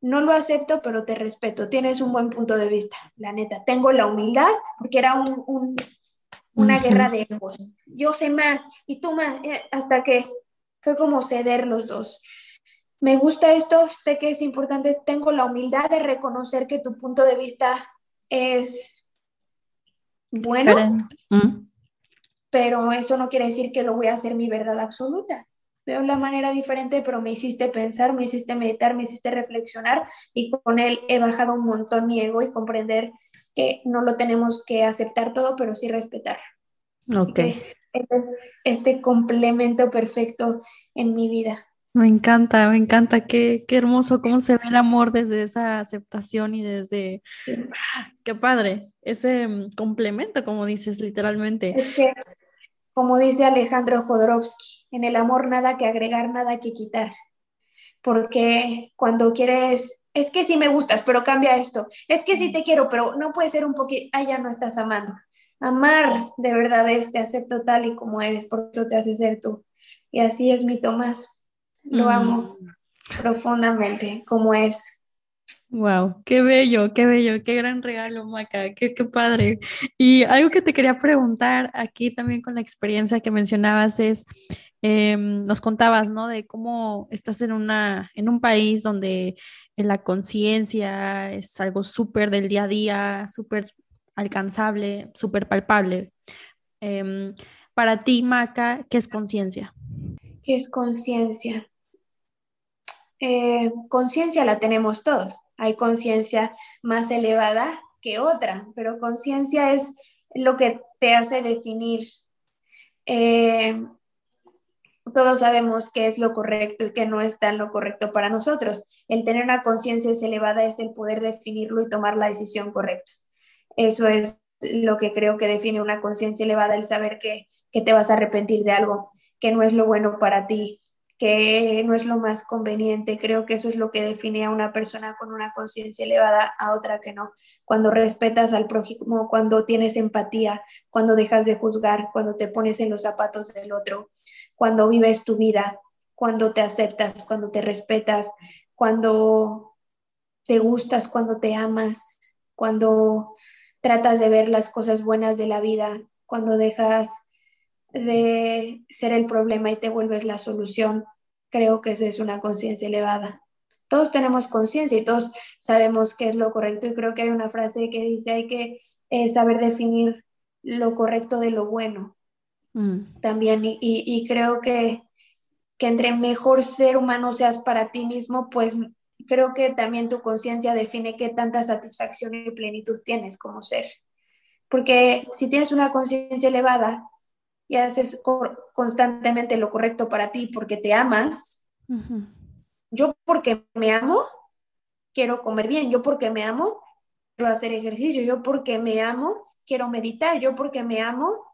no lo acepto, pero te respeto. Tienes un buen punto de vista, la neta. Tengo la humildad, porque era un, una guerra de egos. Yo sé más y tú más, eh, hasta que fue como ceder los dos. Me gusta esto, sé que es importante, tengo la humildad de reconocer que tu punto de vista es bueno, pero eso no quiere decir que lo voy a hacer mi verdad absoluta. Veo la manera diferente, pero me hiciste pensar, me hiciste meditar, me hiciste reflexionar y con él he bajado un montón mi ego y comprender que no lo tenemos que aceptar todo, pero sí respetar. Ok. Este es este complemento perfecto en mi vida. Me encanta, me encanta, qué, qué hermoso cómo se ve el amor desde esa aceptación y desde, qué padre, ese mm, complemento, como dices, literalmente. Es que como dice Alejandro Jodorowsky, en el amor nada que agregar, nada que quitar. Porque cuando quieres, es que sí me gustas, pero cambia esto. Es que sí te quiero, pero no puede ser un poquito, ah, ya no estás amando. Amar de verdad es, te acepto tal y como eres, por eso te hace ser tú. Y así es mi Tomás. Lo amo mm. profundamente, como es. Wow, qué bello, qué bello, qué gran regalo, Maca, qué, padre. Y algo que te quería preguntar aquí también con la experiencia que mencionabas es, em, nos contabas, ¿no? De cómo estás en, una, en un país donde la conciencia es algo súper del día a día, súper alcanzable, súper palpable. Em, para ti, Maca, ¿qué es conciencia? ¿Qué es conciencia? Eh, conciencia la tenemos todos. Hay conciencia más elevada que otra, pero conciencia es lo que te hace definir. Eh, todos sabemos qué es lo correcto y qué no es tan lo correcto para nosotros. El tener una conciencia elevada es el poder definirlo y tomar la decisión correcta. Eso es lo que creo que define una conciencia elevada, el saber que, que te vas a arrepentir de algo, que no es lo bueno para ti, que no es lo más conveniente. Creo que eso es lo que define a una persona con una conciencia elevada a otra que no. Cuando respetas al prójimo, cuando tienes empatía, cuando dejas de juzgar, cuando te pones en los zapatos del otro, cuando vives tu vida, cuando te aceptas, cuando te respetas, cuando te gustas, cuando te amas, cuando tratas de ver las cosas buenas de la vida, cuando dejas de ser el problema y te vuelves la solución. Creo que esa es una conciencia elevada. Todos tenemos conciencia y todos sabemos qué es lo correcto y creo que hay una frase que dice hay que eh, saber definir lo correcto de lo bueno mm. también y, creo que, que entre mejor ser humano seas para ti mismo, pues creo que también tu conciencia define qué tanta satisfacción y plenitud tienes como ser. Porque si tienes una conciencia elevada, y haces constantemente lo correcto para ti porque te amas, yo porque me amo, quiero comer bien, yo porque me amo, quiero hacer ejercicio, yo porque me amo, quiero meditar, yo porque me amo,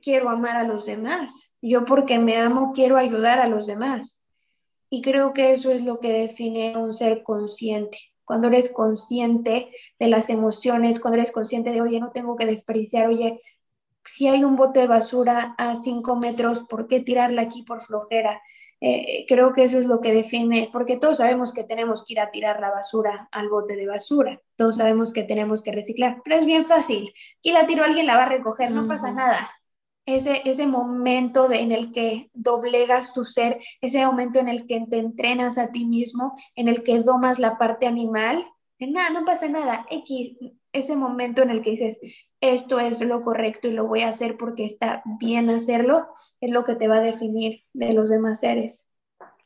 quiero amar a los demás, yo porque me amo, quiero ayudar a los demás. Y creo que eso es lo que define un ser consciente. Cuando eres consciente de las emociones, cuando eres consciente de, oye, no tengo que desperdiciar, oye, si hay un bote de basura a cinco metros, ¿por qué tirarla aquí por flojera? Eh, creo que eso es lo que define, porque todos sabemos que tenemos que ir a tirar la basura al bote de basura, todos sabemos que tenemos que reciclar, pero es bien fácil. Aquí la tiro, alguien la va a recoger, no pasa nada. Ese, ese momento en el que doblegas tu ser, ese momento en el que te entrenas a ti mismo, en el que domas la parte animal, nada, no pasa nada. X, ese momento en el que dices, esto es lo correcto y lo voy a hacer porque está bien hacerlo, es lo que te va a definir de los demás seres.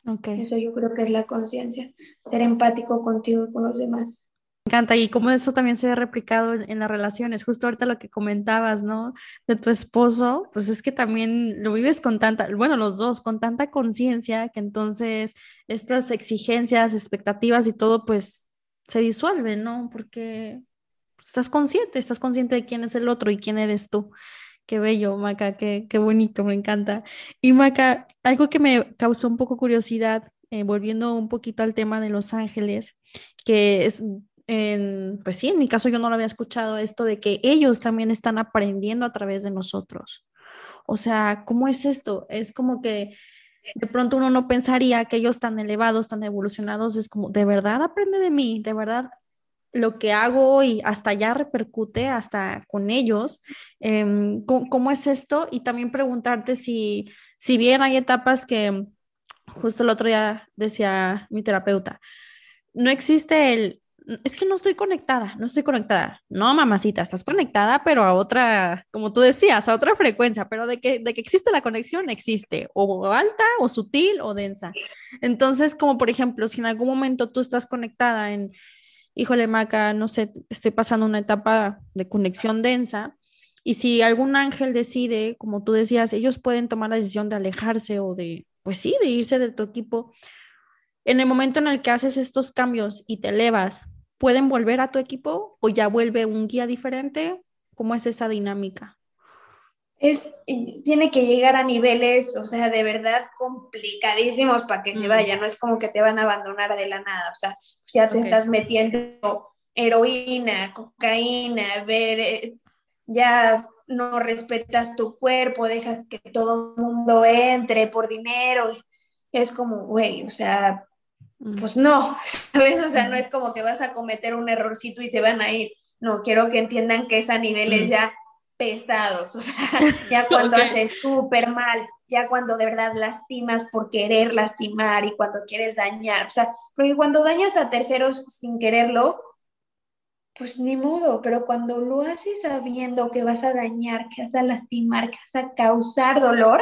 Okay. Eso yo creo que es la conciencia, ser empático contigo y con los demás. Me encanta y cómo eso también se ha replicado en, las relaciones, justo ahorita lo que comentabas, ¿no? De tu esposo, pues es que también lo vives con tanta, bueno, los dos, con tanta conciencia que entonces estas exigencias, expectativas y todo, pues se disuelven, ¿no? Porque estás consciente, estás consciente de quién es el otro y quién eres tú. Qué bello, Maca, qué, qué bonito, me encanta. Y Maca, algo que me causó un poco curiosidad, eh, volviendo un poquito al tema de Los Ángeles, que es, en, pues sí, en mi caso yo no lo había escuchado, esto de que ellos también están aprendiendo a través de nosotros. O sea, ¿cómo es esto? Es como que de pronto uno no pensaría que ellos tan elevados, tan evolucionados, es como, ¿de verdad aprende de mí? ¿De verdad lo que hago y hasta ya repercute hasta con ellos. Em, ¿cómo, es esto? Y también preguntarte si, si bien hay etapas que, justo el otro día decía mi terapeuta, no existe el, es que no estoy conectada, no estoy conectada. No, mamacita, estás conectada, pero a otra, como tú decías, a otra frecuencia, pero de que, de que existe la conexión, existe, o alta, o sutil, o densa. Entonces, como por ejemplo, si en algún momento tú estás conectada en, híjole, Maca, no sé, estoy pasando una etapa de conexión densa. Y si algún ángel decide, como tú decías, ellos pueden tomar la decisión de alejarse o de, pues sí, de irse de tu equipo. En el momento en el que haces estos cambios y te elevas, ¿pueden volver a tu equipo o ya vuelve un guía diferente? ¿Cómo es esa dinámica? Es, tiene que llegar a niveles, o sea, de verdad complicadísimos para que se vaya, no es como que te van a abandonar de la nada, o sea, ya te estás metiendo heroína, cocaína, ver, eh, ya no respetas tu cuerpo, dejas que todo el mundo entre por dinero, es como, güey, o sea, pues no, <laughs> ¿sabes? O sea, no es como que vas a cometer un errorcito y se van a ir, no, quiero que entiendan que es a niveles ya pesados, o sea, <laughs> ya cuando haces súper mal, ya cuando de verdad lastimas por querer lastimar y cuando quieres dañar, o sea, porque cuando dañas a terceros sin quererlo, pues ni modo, pero cuando lo haces sabiendo que vas a dañar, que vas a lastimar, que vas a causar dolor,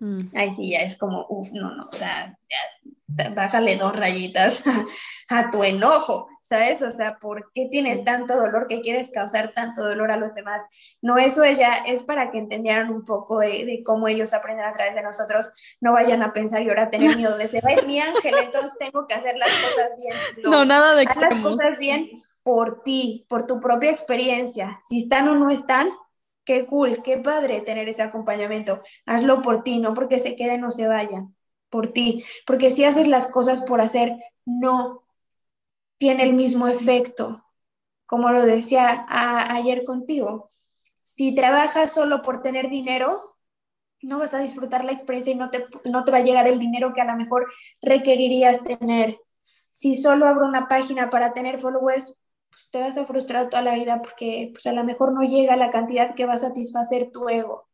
mm. ahí sí ya es como, uff, no, no, o sea, ya bájale dos rayitas <laughs> a, tu enojo, ¿sabes? O sea, ¿por qué tienes tanto dolor que quieres causar tanto dolor a los demás? No, eso es ya, es para que entendieran un poco de, cómo ellos aprenden a través de nosotros, no vayan a pensar y ahora tener miedo de ser, es mi ángel, entonces tengo que hacer las cosas bien. No, nada de extremos. las cosas bien por ti, por tu propia experiencia, si están o no están, qué cool, qué padre tener ese acompañamiento. Hazlo por ti, no porque se queden o se vayan por ti, porque si haces las cosas por hacer, no tiene el mismo efecto, como lo decía ayer contigo. Si trabajas solo por tener dinero, no vas a disfrutar la experiencia y no te, no te va a llegar el dinero que a lo mejor requerirías tener. Si solo abro una página para tener followers, pues te vas a frustrar toda la vida porque pues, a lo mejor no llega la cantidad que va a satisfacer tu ego.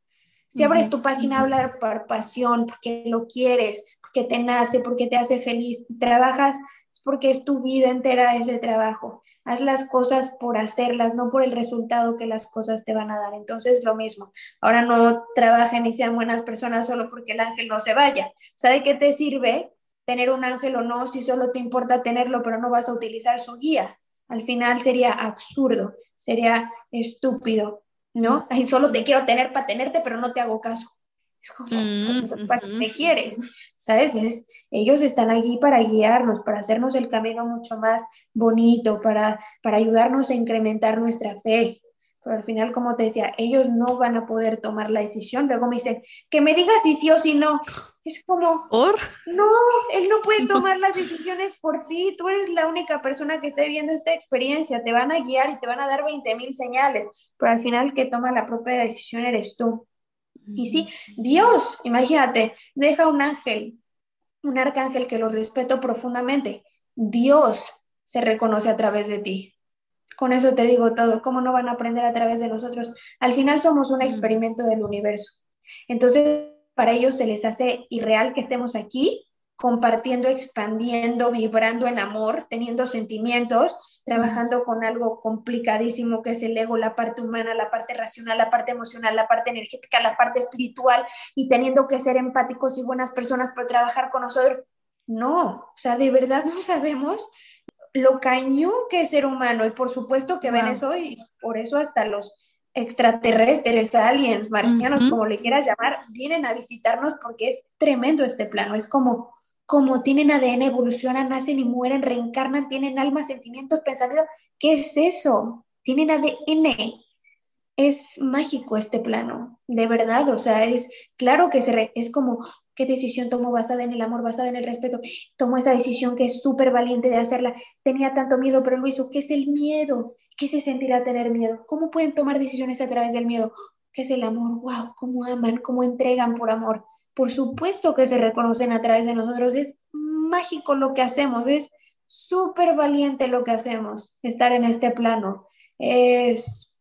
Si abres tu página, hablar por pasión, porque lo quieres, porque te nace, porque te hace feliz. Si trabajas, es porque es tu vida entera ese trabajo. Haz las cosas por hacerlas, no por el resultado que las cosas te van a dar. Entonces, lo mismo. Ahora no trabajen y sean buenas personas solo porque el ángel no se vaya. O sea, ¿de qué te sirve tener un ángel o no si solo te importa tenerlo, pero no vas a utilizar su guía? Al final sería absurdo, sería estúpido. ¿No? Ahí solo te quiero tener para tenerte, pero no te hago caso. Es como, mm, ¿para qué quieres? ¿Sabes? Es, ellos están aquí para guiarnos, para hacernos el camino mucho más bonito, para, para ayudarnos a incrementar nuestra fe. Pero al final, como te decía, ellos no van a poder tomar la decisión. Luego me dicen, que me digas si sí o si no. Es como, ¿Por? no, él no puede <laughs> tomar las decisiones por ti. Tú eres la única persona que esté viviendo esta experiencia. Te van a guiar y te van a dar 20 mil señales, pero al final que toma la propia decisión eres tú. Y sí, Dios, imagínate, deja un ángel, un arcángel que lo respeto profundamente. Dios se reconoce a través de ti. Con eso te digo todo, ¿cómo no van a aprender a través de nosotros? Al final somos un experimento del universo. Entonces, para ellos se les hace irreal que estemos aquí compartiendo, expandiendo, vibrando en amor, teniendo sentimientos, trabajando con algo complicadísimo que es el ego, la parte humana, la parte racional, la parte emocional, la parte energética, la parte espiritual y teniendo que ser empáticos y buenas personas para trabajar con nosotros. No, o sea, de verdad no sabemos lo cañón que es ser humano y por supuesto que ven eso y por eso hasta los extraterrestres, aliens, marcianos, como le quieras llamar, vienen a visitarnos porque es tremendo este plano, es como como tienen ADN, evolucionan, nacen y mueren, reencarnan, tienen alma, sentimientos, pensamientos. ¿Qué es eso? Tienen ADN. Es mágico este plano, de verdad. O sea, es claro que se es como ¿Qué decisión tomó basada en el amor, basada en el respeto? Tomó esa decisión que es súper valiente de hacerla. Tenía tanto miedo, pero lo hizo. ¿Qué es el miedo? ¿Qué se sentirá tener miedo? ¿Cómo pueden tomar decisiones a través del miedo? ¿Qué es el amor? ¡Wow! ¿Cómo aman? ¿Cómo entregan por amor? Por supuesto que se reconocen a través de nosotros. Es mágico lo que hacemos. Es súper valiente lo que hacemos. Estar en este plano. Es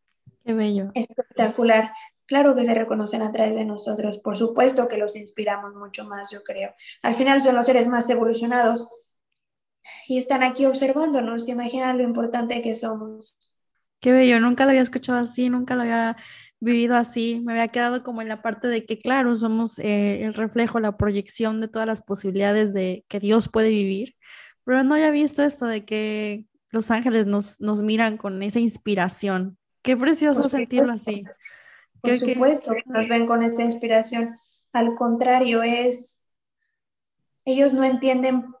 Qué bello. Espectacular. Claro que se reconocen a través de nosotros, por supuesto que los inspiramos mucho más, yo creo. Al final son los seres más evolucionados y están aquí observándonos, imaginan lo importante que somos. Qué bello, nunca lo había escuchado así, nunca lo había vivido así, me había quedado como en la parte de que, claro, somos eh, el reflejo, la proyección de todas las posibilidades de que Dios puede vivir, pero no había visto esto de que los ángeles nos, nos miran con esa inspiración. Qué precioso sentirlo así. Por supuesto, nos ven con esa inspiración. Al contrario, es, ellos no entienden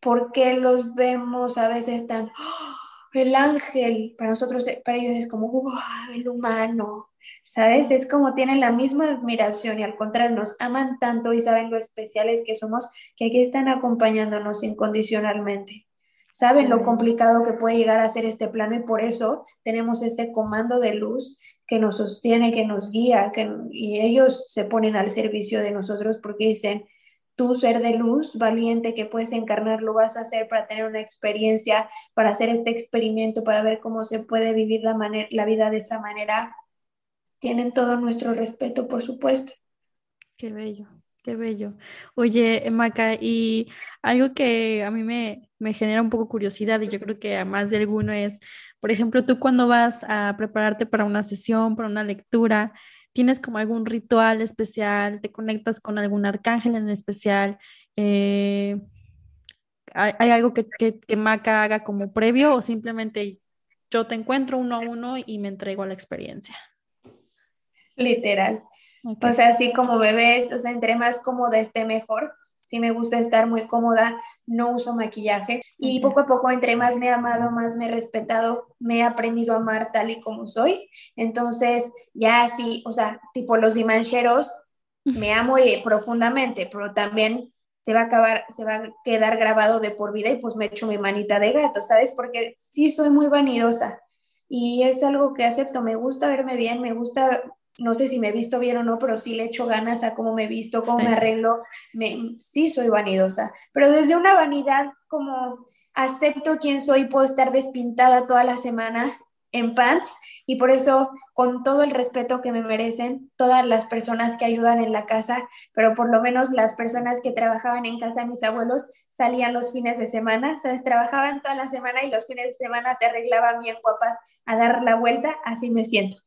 por qué los vemos a veces tan, ¡oh! el ángel, para nosotros, para ellos es como, wow, el humano, ¿sabes? Es como tienen la misma admiración y al contrario, nos aman tanto y saben lo especiales que somos que aquí están acompañándonos incondicionalmente saben lo complicado que puede llegar a ser este plano y por eso tenemos este comando de luz que nos sostiene, que nos guía, que, y ellos se ponen al servicio de nosotros porque dicen, tú ser de luz, valiente que puedes encarnar, lo vas a hacer para tener una experiencia, para hacer este experimento, para ver cómo se puede vivir la, la vida de esa manera. Tienen todo nuestro respeto, por supuesto. Qué bello. Qué bello. Oye, Maca, y algo que a mí me, me, genera un poco curiosidad y yo creo que a más de alguno es, por ejemplo, tú cuando vas a prepararte para una sesión, para una lectura, ¿tienes como algún ritual especial? ¿Te conectas con algún arcángel en especial? Eh, ¿hay, algo que, que, que Maca haga como previo o simplemente yo te encuentro uno a uno y me entrego a la experiencia? Literal. O sea, así como bebés, o sea, entre más cómoda esté mejor. Sí me gusta estar muy cómoda, no uso maquillaje y poco a poco entre más me he amado, más me he respetado, me he aprendido a amar tal y como soy. Entonces, ya así, o sea, tipo los dimancheros, me <laughs> amo profundamente, pero también se va a acabar, se va a quedar grabado de por vida y pues me echo mi manita de gato, ¿sabes? Porque sí soy muy vanidosa y es algo que acepto, me gusta verme bien, me gusta no sé si me he visto bien o no, pero sí le echo ganas a cómo me he visto, cómo me arreglo. Me, sí soy vanidosa, pero desde una vanidad como acepto quién soy, puedo estar despintada toda la semana en pants y por eso con todo el respeto que me merecen todas las personas que ayudan en la casa, pero por lo menos las personas que trabajaban en casa de mis abuelos salían los fines de semana, ¿sabes? Trabajaban toda la semana y los fines de semana se arreglaban bien guapas a dar la vuelta, así me siento.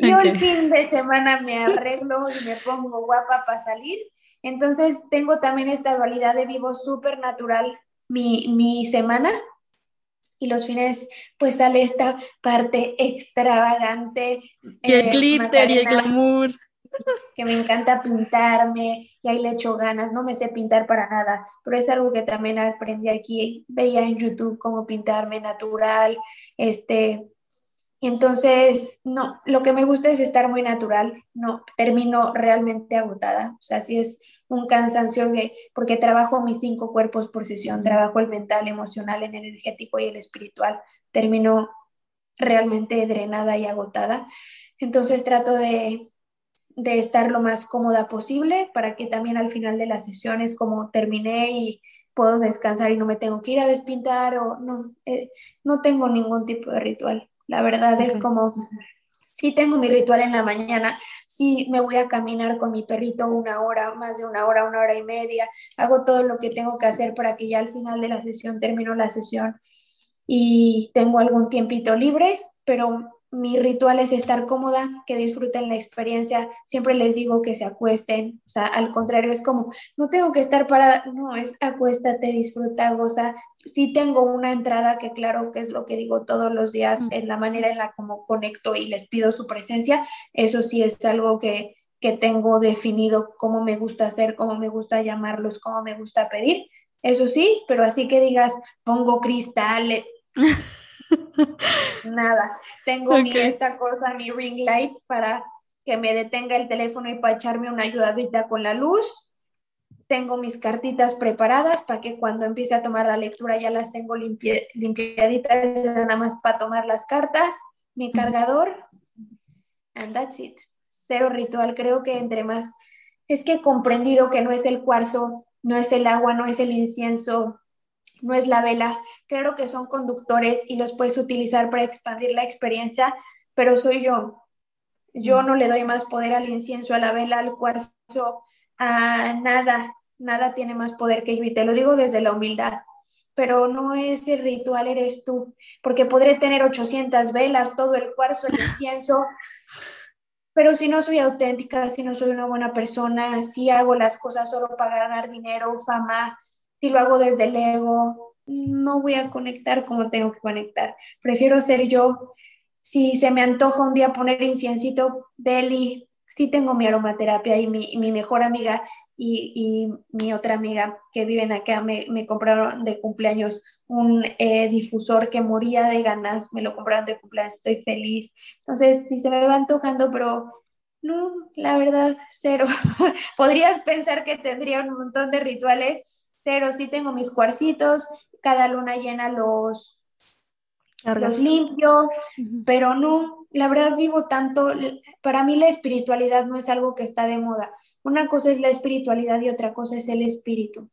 Yo el fin de semana me arreglo y me pongo guapa para salir. Entonces tengo también esta dualidad de vivo súper natural mi, mi semana y los fines pues sale esta parte extravagante. Y el eh, glitter y el glamour. Que me encanta pintarme y ahí le echo ganas, no me sé pintar para nada, pero es algo que también aprendí aquí, veía en YouTube cómo pintarme natural, este, entonces, no, lo que me gusta es estar muy natural, no, termino realmente agotada, o sea, si es un cansancio porque trabajo mis cinco cuerpos por sesión, trabajo el mental, emocional, el energético y el espiritual, termino realmente drenada y agotada, entonces trato de, de estar lo más cómoda posible para que también al final de las sesiones como terminé y puedo descansar y no me tengo que ir a despintar o no, eh, no tengo ningún tipo de ritual. La verdad es como, sí tengo mi ritual en la mañana, sí me voy a caminar con mi perrito una hora, más de una hora, una hora y media, hago todo lo que tengo que hacer para que ya al final de la sesión termino la sesión y tengo algún tiempito libre, pero mi ritual es estar cómoda, que disfruten la experiencia. Siempre les digo que se acuesten, o sea, al contrario, es como, no tengo que estar parada, no, es acuéstate, disfruta, goza. Sí tengo una entrada que claro que es lo que digo todos los días, en la manera en la como conecto y les pido su presencia. Eso sí es algo que, que tengo definido cómo me gusta hacer, cómo me gusta llamarlos, cómo me gusta pedir. Eso sí, pero así que digas, pongo cristales. <laughs> Nada, tengo mi esta cosa, mi ring light para que me detenga el teléfono y para echarme una ayudadita con la luz. Tengo mis cartitas preparadas para que cuando empiece a tomar la lectura ya las tengo limpiaditas, nada más para tomar las cartas, mi cargador, and that's it. Cero ritual, creo que entre más, es que he comprendido que no es el cuarzo, no es el agua, no es el incienso, no es la vela. Claro que son conductores y los puedes utilizar para expandir la experiencia, pero soy yo. Yo mm. no le doy más poder al incienso, a la vela, al cuarzo, a nada. Nada tiene más poder que yo y te lo digo desde la humildad. Pero no es el ritual, eres tú. Porque podré tener 800 velas, todo el cuarzo, el incienso, <laughs> pero si no soy auténtica, si no soy una buena persona, si hago las cosas solo para ganar dinero, fama, si lo hago desde el ego, no voy a conectar como tengo que conectar. Prefiero ser yo. Si se me antoja un día poner inciencito, Deli, sí tengo mi aromaterapia y mi, mejor amiga y, y, mi otra amiga que viven acá me, me compraron de cumpleaños un eh, difusor que moría de ganas, me lo compraron de cumpleaños, estoy feliz. Entonces, si se me va antojando, pero no, la verdad, cero. <laughs> Podrías pensar que tendría un montón de rituales, Cero, sí tengo mis cuarcitos, cada luna llena los, los limpio, pero no, la verdad vivo tanto, para mí la espiritualidad no es algo que está de moda. Una cosa es la espiritualidad y otra cosa es el espíritu.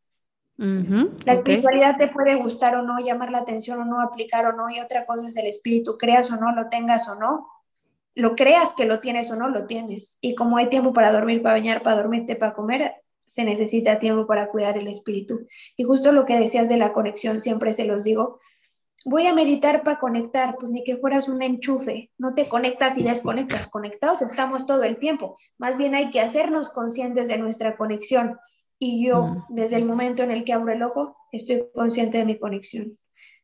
la espiritualidad te puede gustar o no, llamar la atención o no, aplicar o no, y otra cosa es el espíritu, creas o no, lo tengas o no, lo creas que lo tienes o no, lo tienes. Y como hay tiempo para dormir, para bañar, para dormirte, para comer, se necesita tiempo para cuidar el espíritu. Y justo lo que decías de la conexión, siempre se los digo, voy a meditar para conectar, pues ni que fueras un enchufe, no te conectas y desconectas, conectados estamos todo el tiempo, más bien hay que hacernos conscientes de nuestra conexión. Y yo, mm. desde el momento en el que abro el ojo, estoy consciente de mi conexión.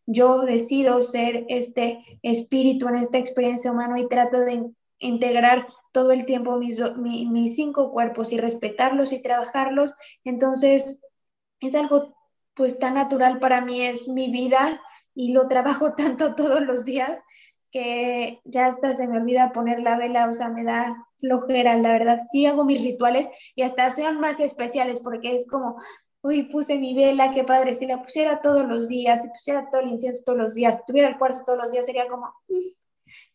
Yo decido ser este espíritu en esta experiencia humana y trato de integrar todo el tiempo mis, mis cinco cuerpos y respetarlos y trabajarlos. Entonces, es algo pues tan natural para mí, es mi vida y lo trabajo <laughs> tanto todos los días que ya hasta se me olvida poner la vela, o sea, me da flojera, la verdad. Sí hago mis rituales y hasta sean más especiales porque es como, uy, puse mi vela, qué padre, si la pusiera todos los días, si pusiera todo el incienso todos los días, si tuviera el cuarzo todos los días, sería como, mm,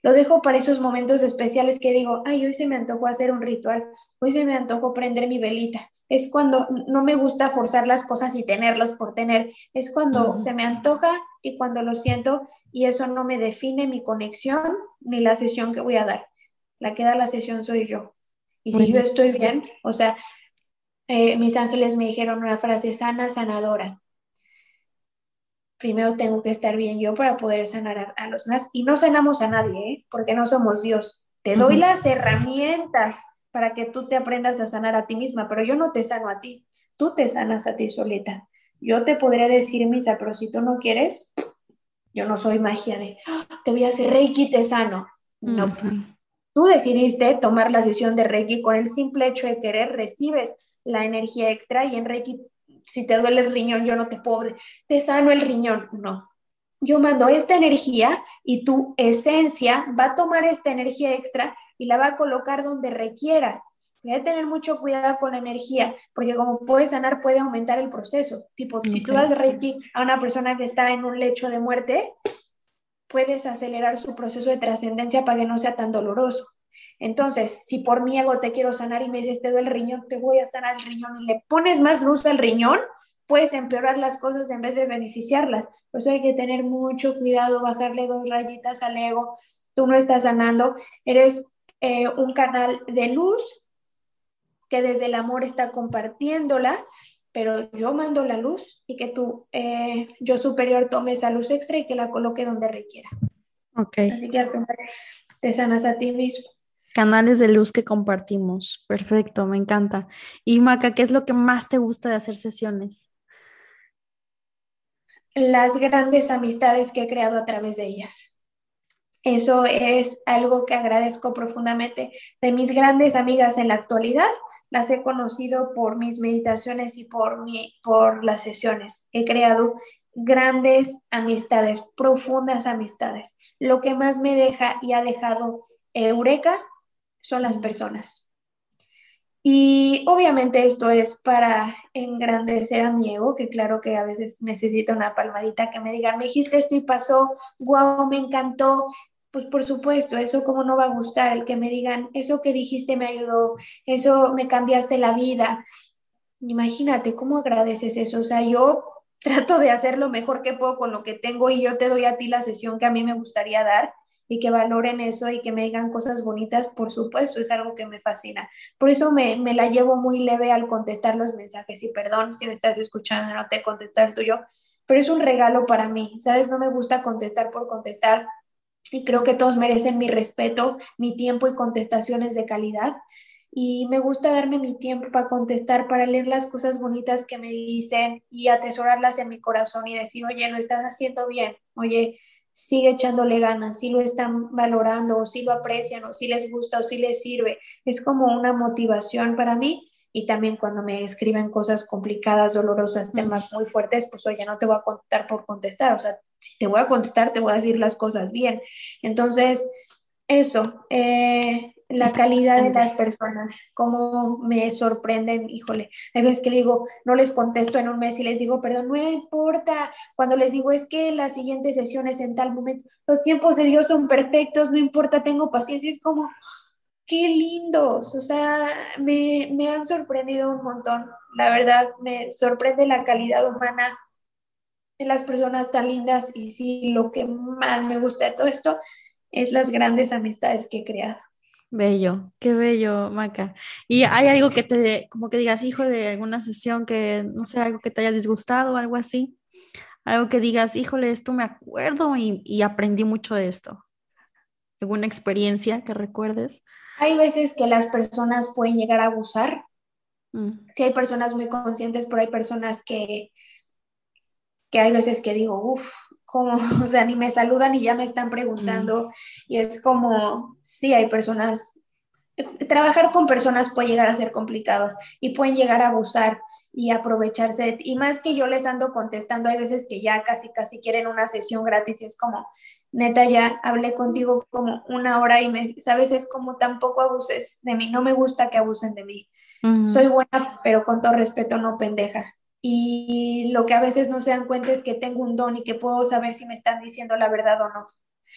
lo dejo para esos momentos especiales que digo, ay, hoy se me antojó hacer un ritual, hoy se me antojó prender mi velita. Es cuando no me gusta forzar las cosas y tenerlos por tener. Es cuando se me antoja y cuando lo siento y eso no me define mi conexión ni la sesión que voy a dar. La que da la sesión soy yo. Y si yo estoy bien, o sea, eh, mis ángeles me dijeron una frase sana, sanadora primero tengo que estar bien yo para poder sanar a, los demás. Y no sanamos a nadie, ¿eh? porque no somos Dios. Te doy las herramientas para que tú te aprendas a sanar a ti misma, pero yo no te sano a ti, tú te sanas a ti solita. Yo te podría decir misa, pero si tú no quieres, yo no soy magia de, ah, te voy a hacer Reiki, te sano. No, tú decidiste tomar la sesión de Reiki con el simple hecho de querer, recibes la energía extra y en Reiki si te duele el riñón, yo no te puedo, te sano el riñón. No, yo mando esta energía y tu esencia va a tomar esta energía extra y la va a colocar donde requiera. Voy a tener mucho cuidado con la energía, porque como puede sanar, puede aumentar el proceso. Tipo, si tú das Reiki a una persona que está en un lecho de muerte, puedes acelerar su proceso de trascendencia para que no sea tan doloroso. Entonces, si por mi ego te quiero sanar y me dices, te duele el riñón, te voy a sanar el riñón y le pones más luz al riñón, puedes empeorar las cosas en vez de beneficiarlas. Por eso hay que tener mucho cuidado, bajarle dos rayitas al ego. Tú no estás sanando, eres eh, un canal de luz que desde el amor está compartiéndola, pero yo mando la luz y que tú, eh, yo superior, tome esa luz extra y que la coloque donde requiera. Ok. Así que te sanas a ti mismo. Canales de luz que compartimos. Perfecto, me encanta. Y Maca, ¿qué es lo que más te gusta de hacer sesiones? Las grandes amistades que he creado a través de ellas. Eso es algo que agradezco profundamente. De mis grandes amigas en la actualidad, las he conocido por mis meditaciones y por, mi, por las sesiones. He creado grandes amistades, profundas amistades. Lo que más me deja y ha dejado Eureka son las personas. Y obviamente esto es para engrandecer a mi ego, que claro que a veces necesito una palmadita que me digan, me dijiste esto y pasó, wow, me encantó, pues por supuesto, eso como no va a gustar, el que me digan, eso que dijiste me ayudó, eso me cambiaste la vida. Imagínate cómo agradeces eso. O sea, yo trato de hacer lo mejor que puedo con lo que tengo y yo te doy a ti la sesión que a mí me gustaría dar y que valoren eso y que me digan cosas bonitas, por supuesto, es algo que me fascina. Por eso me, me la llevo muy leve al contestar los mensajes y perdón si me estás escuchando, no te contestar tuyo, pero es un regalo para mí, ¿sabes? No me gusta contestar por contestar y creo que todos merecen mi respeto, mi tiempo y contestaciones de calidad. Y me gusta darme mi tiempo para contestar, para leer las cosas bonitas que me dicen y atesorarlas en mi corazón y decir, oye, lo estás haciendo bien, oye, sigue echándole ganas, si lo están valorando o si lo aprecian o si les gusta o si les sirve. Es como una motivación para mí y también cuando me escriben cosas complicadas, dolorosas, temas muy fuertes, pues oye, no te voy a contar por contestar, o sea, si te voy a contestar, te voy a decir las cosas bien. Entonces, eso, eh, la calidad de las personas, cómo me sorprenden, híjole, hay veces que digo, no les contesto en un mes y les digo, perdón, no importa, cuando les digo es que la siguiente sesión es en tal momento, los tiempos de Dios son perfectos, no importa, tengo paciencia, es como, qué lindos, o sea, me, me han sorprendido un montón, la verdad, me sorprende la calidad humana de las personas tan lindas y sí, lo que más me gusta de todo esto es las grandes amistades que he creado. Bello, qué bello, Maca. ¿Y hay algo que te, como que digas, hijo de alguna sesión que, no sé, algo que te haya disgustado o algo así? Algo que digas, híjole, esto me acuerdo y, y aprendí mucho de esto. ¿Alguna experiencia que recuerdes? Hay veces que las personas pueden llegar a abusar. Mm. Sí, hay personas muy conscientes, pero hay personas que, que hay veces que digo, uff, como, <laughs> o sea, ni me saludan y ya me están preguntando. Mm. Y es como, sí, hay personas, trabajar con personas puede llegar a ser complicado y pueden llegar a abusar y aprovecharse. Y más que yo les ando contestando, hay veces que ya casi, casi quieren una sesión gratis y es como, neta, ya hablé contigo como una hora y me, sabes, es como tampoco abuses de mí, no me gusta que abusen de mí. Soy buena, pero con todo respeto, no pendeja. Y lo que a veces no se dan cuenta es que tengo un don y que puedo saber si me están diciendo la verdad o no.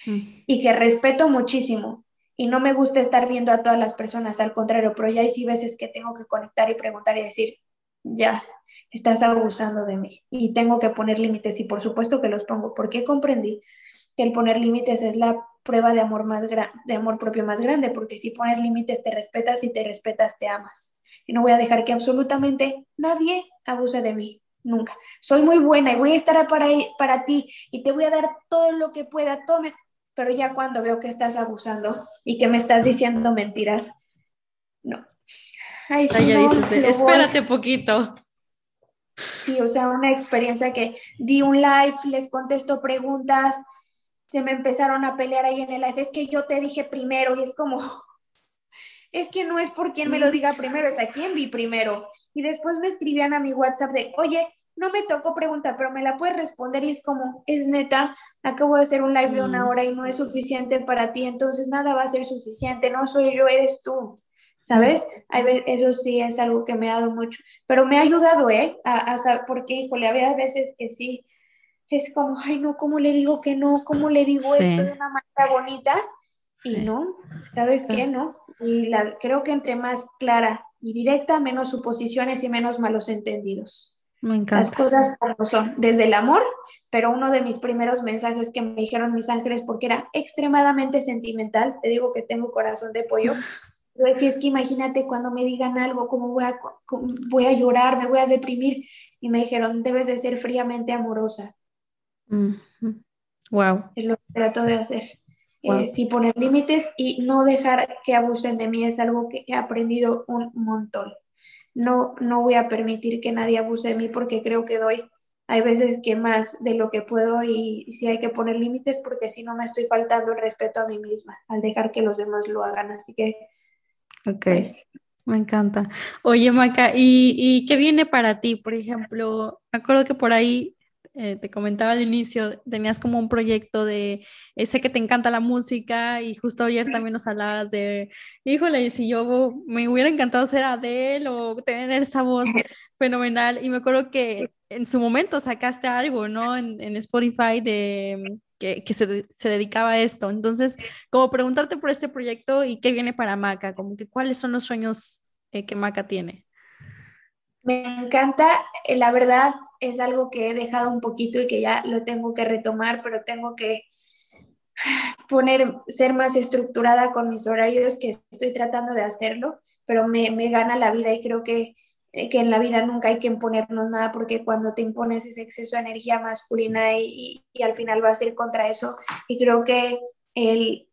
Y que respeto muchísimo. Y no me gusta estar viendo a todas las personas, al contrario, pero ya hay sí veces que tengo que conectar y preguntar y decir, ya, estás abusando de mí. Y tengo que poner límites y por supuesto que los pongo, porque comprendí que el poner límites es la prueba de amor más de amor propio más grande, porque si pones límites te respetas y te respetas te amas. Y no voy a dejar que absolutamente nadie abuse de mí, nunca. Soy muy buena y voy a estar para, para ti y te voy a dar todo lo que pueda, tome, pero ya cuando veo que estás abusando y que me estás diciendo mentiras, no. Ay, ya dices, espérate poquito. Sí, o sea, una experiencia que di un live, les contesto preguntas, se me empezaron a pelear ahí en el live, es que yo te dije primero y es como, es que no es por quien me lo diga primero, es a quien vi primero. Y después me escribían a mi WhatsApp de, oye, no me tocó pregunta, pero me la puedes responder y es como, es neta, acabo de hacer un live de una mm. hora y no es suficiente para ti, entonces nada va a ser suficiente, no soy yo, eres tú. ¿Sabes? Eso sí es algo que me ha dado mucho, pero me ha ayudado, ¿eh? A, saber, porque, híjole, había veces que sí, es como, ay, no, ¿cómo le digo que no? ¿Cómo le digo esto de una manera bonita? Y no, ¿sabes qué? No. Y la, creo que entre más clara y directa, menos suposiciones y menos malos entendidos. Me encanta. Las cosas como son, desde el amor, pero uno de mis primeros mensajes que me dijeron mis ángeles, porque era extremadamente sentimental, te digo que tengo corazón de pollo, <laughs> yo decía, es que imagínate cuando me digan algo, cómo voy a, voy a llorar, me voy a deprimir, y me dijeron, debes de ser fríamente amorosa. Wow. Es lo que trato de hacer. Eh, sí poner límites y no dejar que abusen de mí es algo que he aprendido un montón no, no voy a permitir que nadie abuse de mí porque creo que doy. Hay veces que más de lo que puedo y, si hay que poner límites porque si no me estoy faltando el respeto a mí misma al dejar que los demás lo hagan. Así que... Ok. Pues, me encanta. Oye, Maca, ¿y, ¿y, qué viene para ti? Por ejemplo, me acuerdo que por ahí eh, te comentaba al inicio, tenías como un proyecto de, eh, sé que te encanta la música y justo ayer también nos hablabas de, híjole, si yo me hubiera encantado ser Adele o tener esa voz <laughs> fenomenal y me acuerdo que en su momento sacaste algo, ¿no? En, Spotify de que, que se, se, dedicaba a esto. Entonces, como preguntarte por este proyecto y qué viene para Maca, como que cuáles son los sueños eh, que Maca tiene. Me encanta, eh, la verdad es algo que he dejado un poquito y que ya lo tengo que retomar, pero tengo que <sighs> poner, ser más estructurada con mis horarios, que estoy tratando de hacerlo, pero me, me gana la vida y creo que, eh, que, en la vida nunca hay que imponernos nada porque cuando te impones ese exceso de energía masculina y, y, al final vas a ir contra eso y creo que el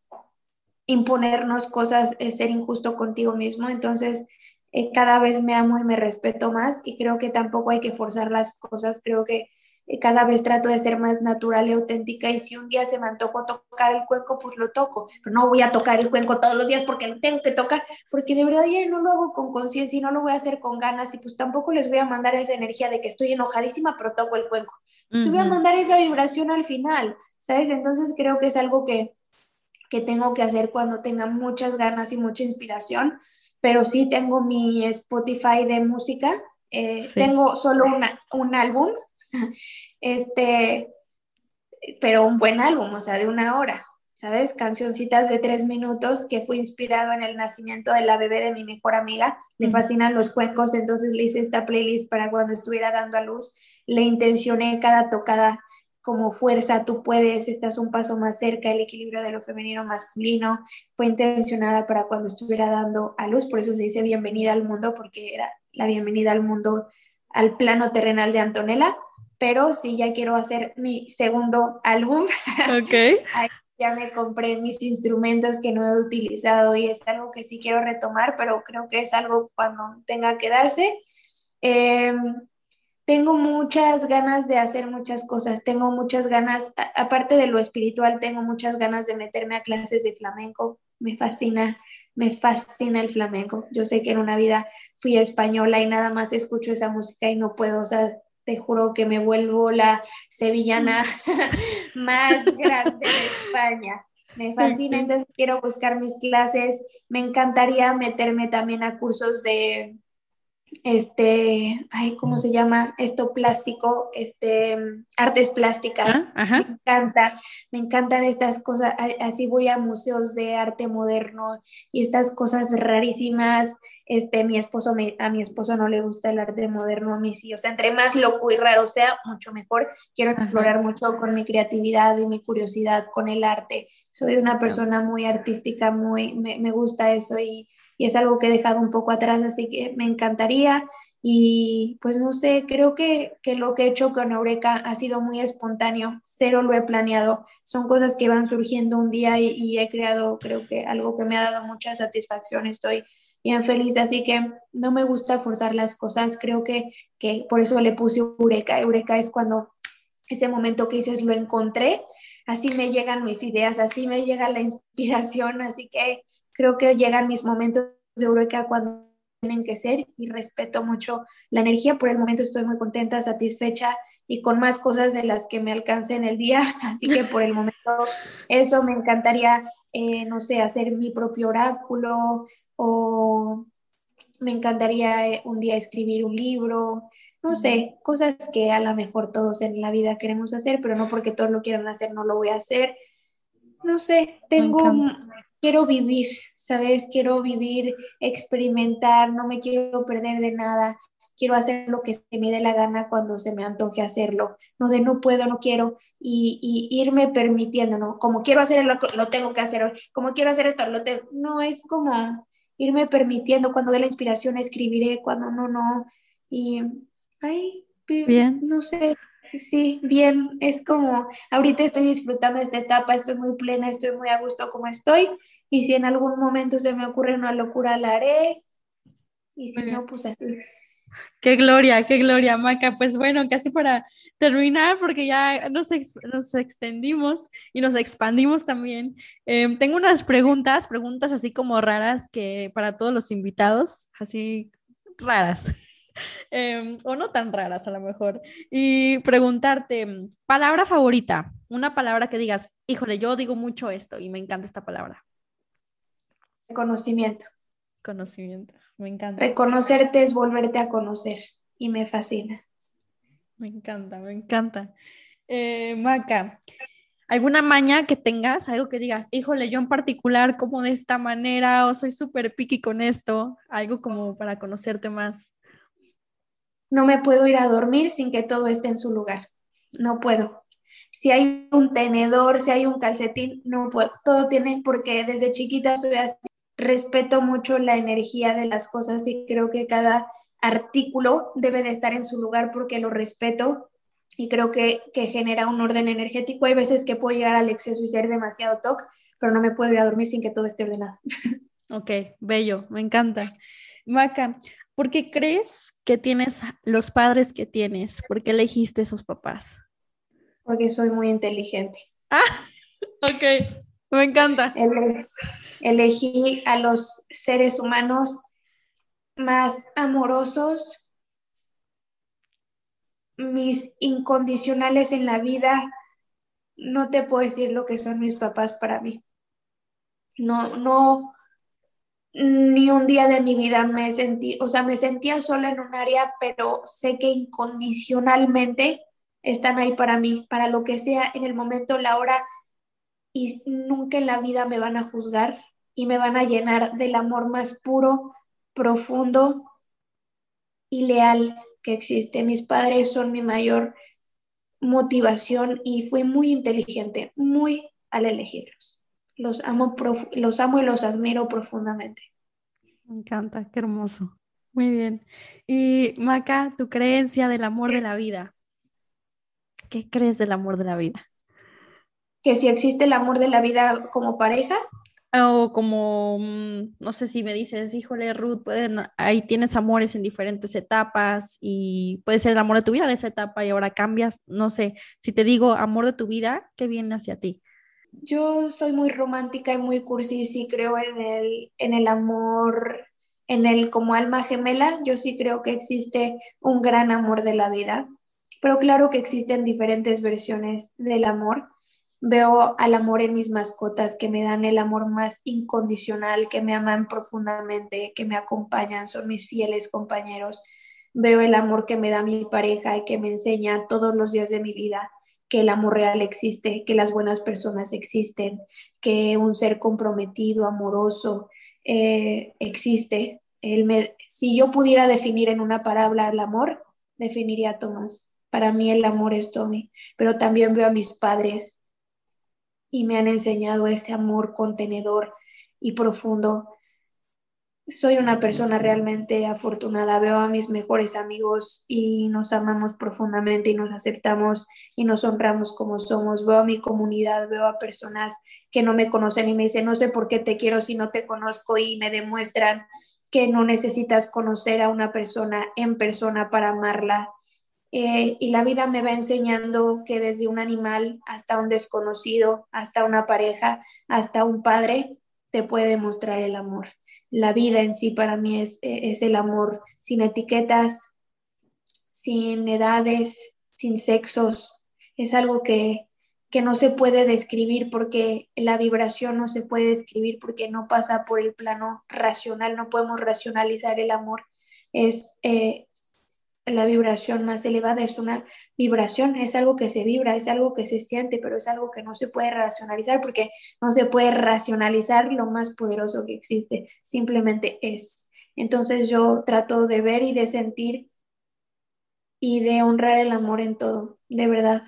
imponernos cosas es ser injusto contigo mismo, entonces eh, cada vez me amo y me respeto más y creo que tampoco hay que forzar las cosas, creo que eh, cada vez trato de ser más natural y auténtica y si un día se me antojó tocar el cuenco, pues lo toco, pero no voy a tocar el cuenco todos los días porque lo tengo que tocar, porque de verdad ya no lo hago con conciencia y no lo voy a hacer con ganas y pues tampoco les voy a mandar esa energía de que estoy enojadísima, pero toco el cuenco. Te voy a mandar esa vibración al final, ¿sabes? Entonces creo que es algo que, que tengo que hacer cuando tenga muchas ganas y mucha inspiración pero sí tengo mi Spotify de música. Eh, tengo solo una, un álbum, <laughs> este, pero un buen álbum, o sea, de una hora, ¿sabes? Cancioncitas de tres minutos que fue inspirado en el nacimiento de la bebé de mi mejor amiga. Le fascinan los cuencos, entonces le hice esta playlist para cuando estuviera dando a luz. Le intencioné cada tocada como fuerza, tú puedes, estás un paso más cerca, el equilibrio de lo femenino masculino, fue intencionada para cuando estuviera dando a luz, por eso se dice bienvenida al mundo, porque era la bienvenida al mundo, al plano terrenal de Antonella, pero sí ya quiero hacer mi segundo álbum. <laughs> Ok. ya me compré mis instrumentos que no he utilizado y es algo que sí quiero retomar, pero creo que es algo cuando tenga que darse. Eh, tengo muchas ganas de hacer muchas cosas, tengo muchas ganas, aparte de lo espiritual, tengo muchas ganas de meterme a clases de flamenco, me fascina, me fascina el flamenco. Yo sé que en una vida fui española y nada más escucho esa música y no puedo, o sea, te juro que me vuelvo la sevillana <laughs> más grande de España. Me fascina, entonces quiero buscar mis clases. Me encantaría meterme también a cursos de, este, ay, ¿cómo se llama? Esto plástico, este, artes plásticas. Ah, me encanta, me encantan estas cosas. Así voy a museos de arte moderno y estas cosas rarísimas. Este, mi esposo, a mi esposo no le gusta el arte moderno, a mí sí. O sea, entre más loco y raro sea, mucho mejor. Quiero explorar mucho con mi creatividad y mi curiosidad con el arte. Soy una persona muy artística, muy, me, me gusta eso y y es algo que he dejado un poco atrás, así que me encantaría. Y pues no sé, creo que, que, lo que he hecho con Eureka ha sido muy espontáneo, cero lo he planeado, son cosas que van surgiendo un día y, he creado creo que algo que me ha dado mucha satisfacción, estoy bien feliz, así que no me gusta forzar las cosas, creo que, que por eso le puse Eureka, Eureka es cuando ese momento que dices lo encontré, así me llegan mis ideas, así me llega la <laughs> inspiración, así que creo que llegan mis momentos de eureka cuando tienen que ser y respeto mucho la energía. Por el momento estoy muy contenta, satisfecha y con más cosas de las que me alcance en el día. <laughs> Así que por el momento eso me encantaría, eh, no sé, hacer mi propio oráculo o me encantaría eh, un día escribir un libro, no sé, cosas que a lo mejor todos en la vida queremos hacer, pero no porque todos lo quieran hacer, no lo voy a hacer. No sé, tengo, quiero vivir, ¿sabes? Quiero vivir, experimentar, no me quiero perder de nada. Quiero hacer lo que se me dé la gana cuando se me antoje hacerlo, no de no puedo, no quiero, y, irme permitiendo, ¿no? Como quiero hacer lo, lo tengo que hacer, como quiero hacer esto, lo tengo, no, es como irme permitiendo, cuando dé la inspiración escribiré, cuando no, no, y, ay, bien, no sé, sí, bien, es como, ahorita estoy disfrutando esta etapa, estoy muy plena, estoy muy a gusto como estoy, y si en algún momento se me ocurre una locura, la haré, y si no, pues así. Qué gloria, qué gloria, Maca. Pues bueno, casi para terminar, porque ya nos, nos extendimos y nos expandimos también. Em, tengo unas preguntas, preguntas así como raras que para todos los invitados, así raras. <laughs> Em, o no tan raras a lo mejor. Y preguntarte, palabra favorita, una palabra que digas, híjole, yo digo mucho esto y me encanta esta palabra. Conocimiento. Conocimiento. Me encanta. Reconocerte es volverte a conocer y me fascina. Me encanta, me encanta. Eh, Maca, ¿alguna maña que tengas? Algo que digas, híjole, yo en particular, como de esta manera, o soy súper piqui con esto, algo como para conocerte más. No me puedo ir a dormir sin que todo esté en su lugar. No puedo. Si hay un tenedor, si hay un calcetín, no puedo. Todo tiene, porque desde chiquita soy así respeto mucho la energía de las cosas y creo que cada artículo debe de estar en su lugar porque lo respeto y creo que, genera un orden energético. Hay veces que puedo llegar al exceso y ser demasiado toc, pero no me puedo ir a dormir sin que todo esté ordenado. <laughs> Ok, bello, me encanta. Maca, ¿por qué crees que tienes los padres que tienes? ¿Por qué elegiste esos papás? Porque soy muy inteligente. Ah, <laughs> ok, me encanta elegí a los seres humanos más amorosos, mis incondicionales en la vida. No te puedo decir lo que son mis papás para mí. No, no, ni un día de mi vida me sentí, o sea, me sentía sola en un área, pero sé que incondicionalmente están ahí para mí, para lo que sea en el momento, la hora, y nunca en la vida me van a juzgar, y me van a llenar del amor más puro, profundo y leal que existe. Mis padres son mi mayor motivación y fui muy inteligente, muy al elegirlos. Los amo, los amo y los admiro profundamente. Me encanta, qué hermoso. Muy bien. Y Maca, tu creencia del amor de la vida. ¿Qué crees del amor de la vida? Que si existe el amor de la vida como pareja, o como, mm, no sé si me dices, híjole, Ruth, pueden, ahí tienes amores en diferentes etapas y puede ser el amor de tu vida de esa etapa y ahora cambias, no sé, si te digo amor de tu vida, ¿qué viene hacia ti? Yo soy muy romántica y muy cursi, sí creo en el, en el amor, en el como alma gemela, yo sí creo que existe un gran amor de la vida, pero claro que existen diferentes versiones del amor Veo al amor en mis mascotas que me dan el amor más incondicional, que me aman profundamente, que me acompañan, son mis fieles compañeros. Veo el amor que me da mi pareja y que me enseña todos los días de mi vida que el amor real existe, que las buenas personas existen, que un ser comprometido, amoroso, eh, existe. si yo pudiera definir en una palabra el amor, definiría a Tomás. Para mí el amor es Tommy, pero también veo a mis padres y me han enseñado ese amor contenedor y profundo. Soy una persona realmente afortunada, veo a mis mejores amigos y nos amamos profundamente y nos aceptamos y nos honramos como somos. Veo a mi comunidad, veo a personas que no me conocen y me dicen, no sé por qué te quiero si no te conozco y me demuestran que no necesitas conocer a una persona en persona para amarla eh, y la vida me va enseñando que desde un animal hasta un desconocido, hasta una pareja, hasta un padre, te puede mostrar el amor. La vida en sí para mí es, es el amor sin etiquetas, sin edades, sin sexos. Es algo que, que no se puede describir porque la vibración no se puede describir porque no pasa por el plano racional, no podemos racionalizar el amor. Es eh, la vibración más elevada, es una vibración, es algo que se vibra, es algo que se siente, pero es algo que no se puede racionalizar porque no se puede racionalizar lo más poderoso que existe, simplemente es. Entonces yo trato de ver y de sentir y de honrar el amor en todo, de verdad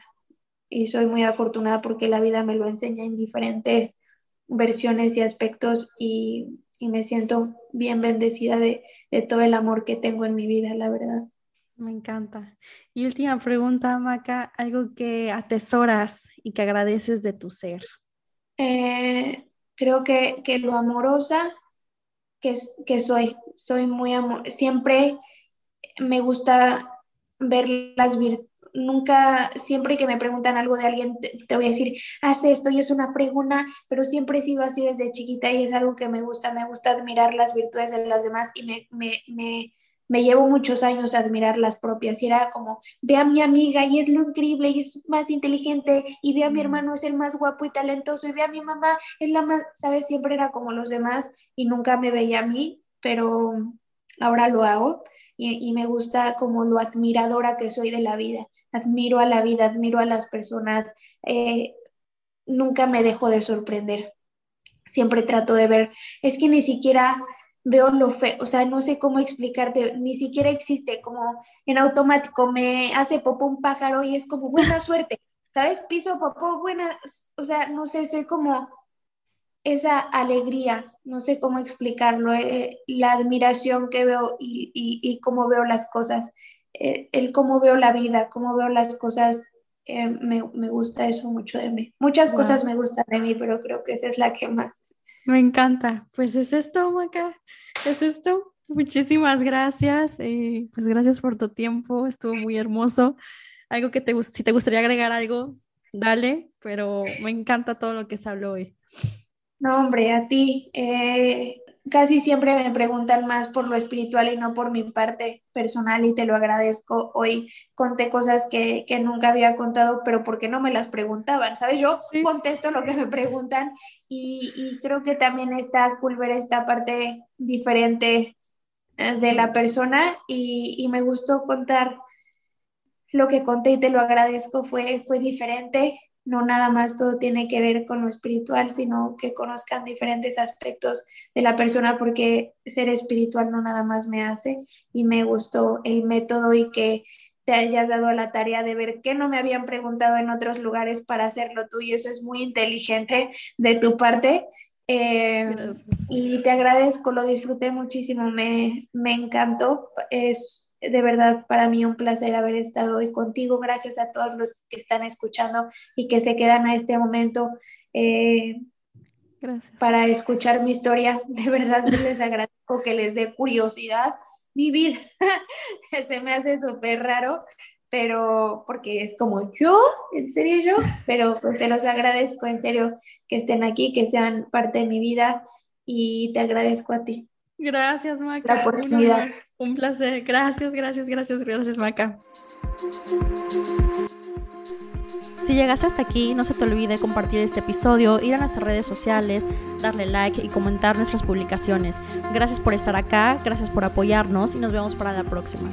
y soy muy afortunada porque la vida me lo enseña en diferentes versiones y aspectos y, me siento bien bendecida de, todo el amor que tengo en mi vida, la verdad. Me encanta. Y última pregunta, Maca, algo que atesoras y que agradeces de tu ser. Eh, creo que, lo amorosa que, que soy, soy muy amor, siempre me gusta ver las virtudes nunca, siempre que me preguntan algo de alguien, te, voy a decir, haz esto y es una fregona, pero siempre he sido así desde chiquita y es algo que me gusta, me gusta admirar las virtudes de las demás y me, me, me, me llevo muchos años a admirar las propias y era como, ve a mi amiga y es lo increíble y es más inteligente y ve a mi hermano es el más guapo y talentoso y ve a mi mamá es la más, sabes, siempre era como los demás y nunca me veía a mí, pero ahora lo hago y, me gusta como lo admiradora que soy de la vida. Admiro a la vida, admiro a las personas, eh, nunca me dejo de sorprender. Siempre trato de ver, es que ni siquiera veo lo feo, o sea, no sé cómo explicarte, ni siquiera existe, como en automático me hace popó un pájaro y es como buena <laughs> suerte, ¿sabes? Piso popó, buena, o sea, no sé, soy como esa alegría, no sé cómo explicarlo, eh, la admiración que veo y, cómo veo las cosas, eh, el cómo veo la vida, cómo veo las cosas, eh, me, gusta eso mucho de mí. Muchas cosas me gustan de mí, pero creo que esa es la que más. Me encanta. Pues es esto, Maca, es esto. Muchísimas gracias. pues gracias por tu tiempo, estuvo muy hermoso. Algo que te, si te gustaría agregar algo, dale, pero me encanta todo lo que se habló hoy. No, hombre, a ti. Eh, casi siempre me preguntan más por lo espiritual y no por mi parte personal y te lo agradezco. Hoy conté cosas que, nunca había contado, pero porque no me las preguntaban, ¿sabes? Yo contesto lo que me preguntan y, creo que también está cool ver esta parte diferente eh, de la persona y, y me gustó contar lo que conté y te lo agradezco, fue, fue diferente no nada más todo tiene que ver con lo espiritual, sino que conozcan diferentes aspectos de la persona, porque ser espiritual no nada más me hace y me gustó el método y que te hayas dado la tarea de ver qué no me habían preguntado en otros lugares para hacerlo tú y eso es muy inteligente de tu parte. Eh, y te agradezco, lo disfruté muchísimo, me, me encantó. Es de verdad para mí un placer haber estado hoy contigo. Gracias a todos los que están escuchando y que se quedan a este momento eh, para escuchar mi historia. <laughs> De verdad les agradezco que les dé curiosidad vivir. <laughs> se me hace súper raro, pero porque es como yo, en serio yo, pero pues se los agradezco en serio que estén aquí, que sean parte de mi vida y te agradezco a ti. Gracias, Maca. Un, un placer. Gracias, gracias, gracias, gracias, Maca. Si llegaste hasta aquí, no se te olvide compartir este episodio, ir a nuestras redes sociales, darle like y comentar nuestras publicaciones. Gracias por estar acá, gracias por apoyarnos y nos vemos para la próxima.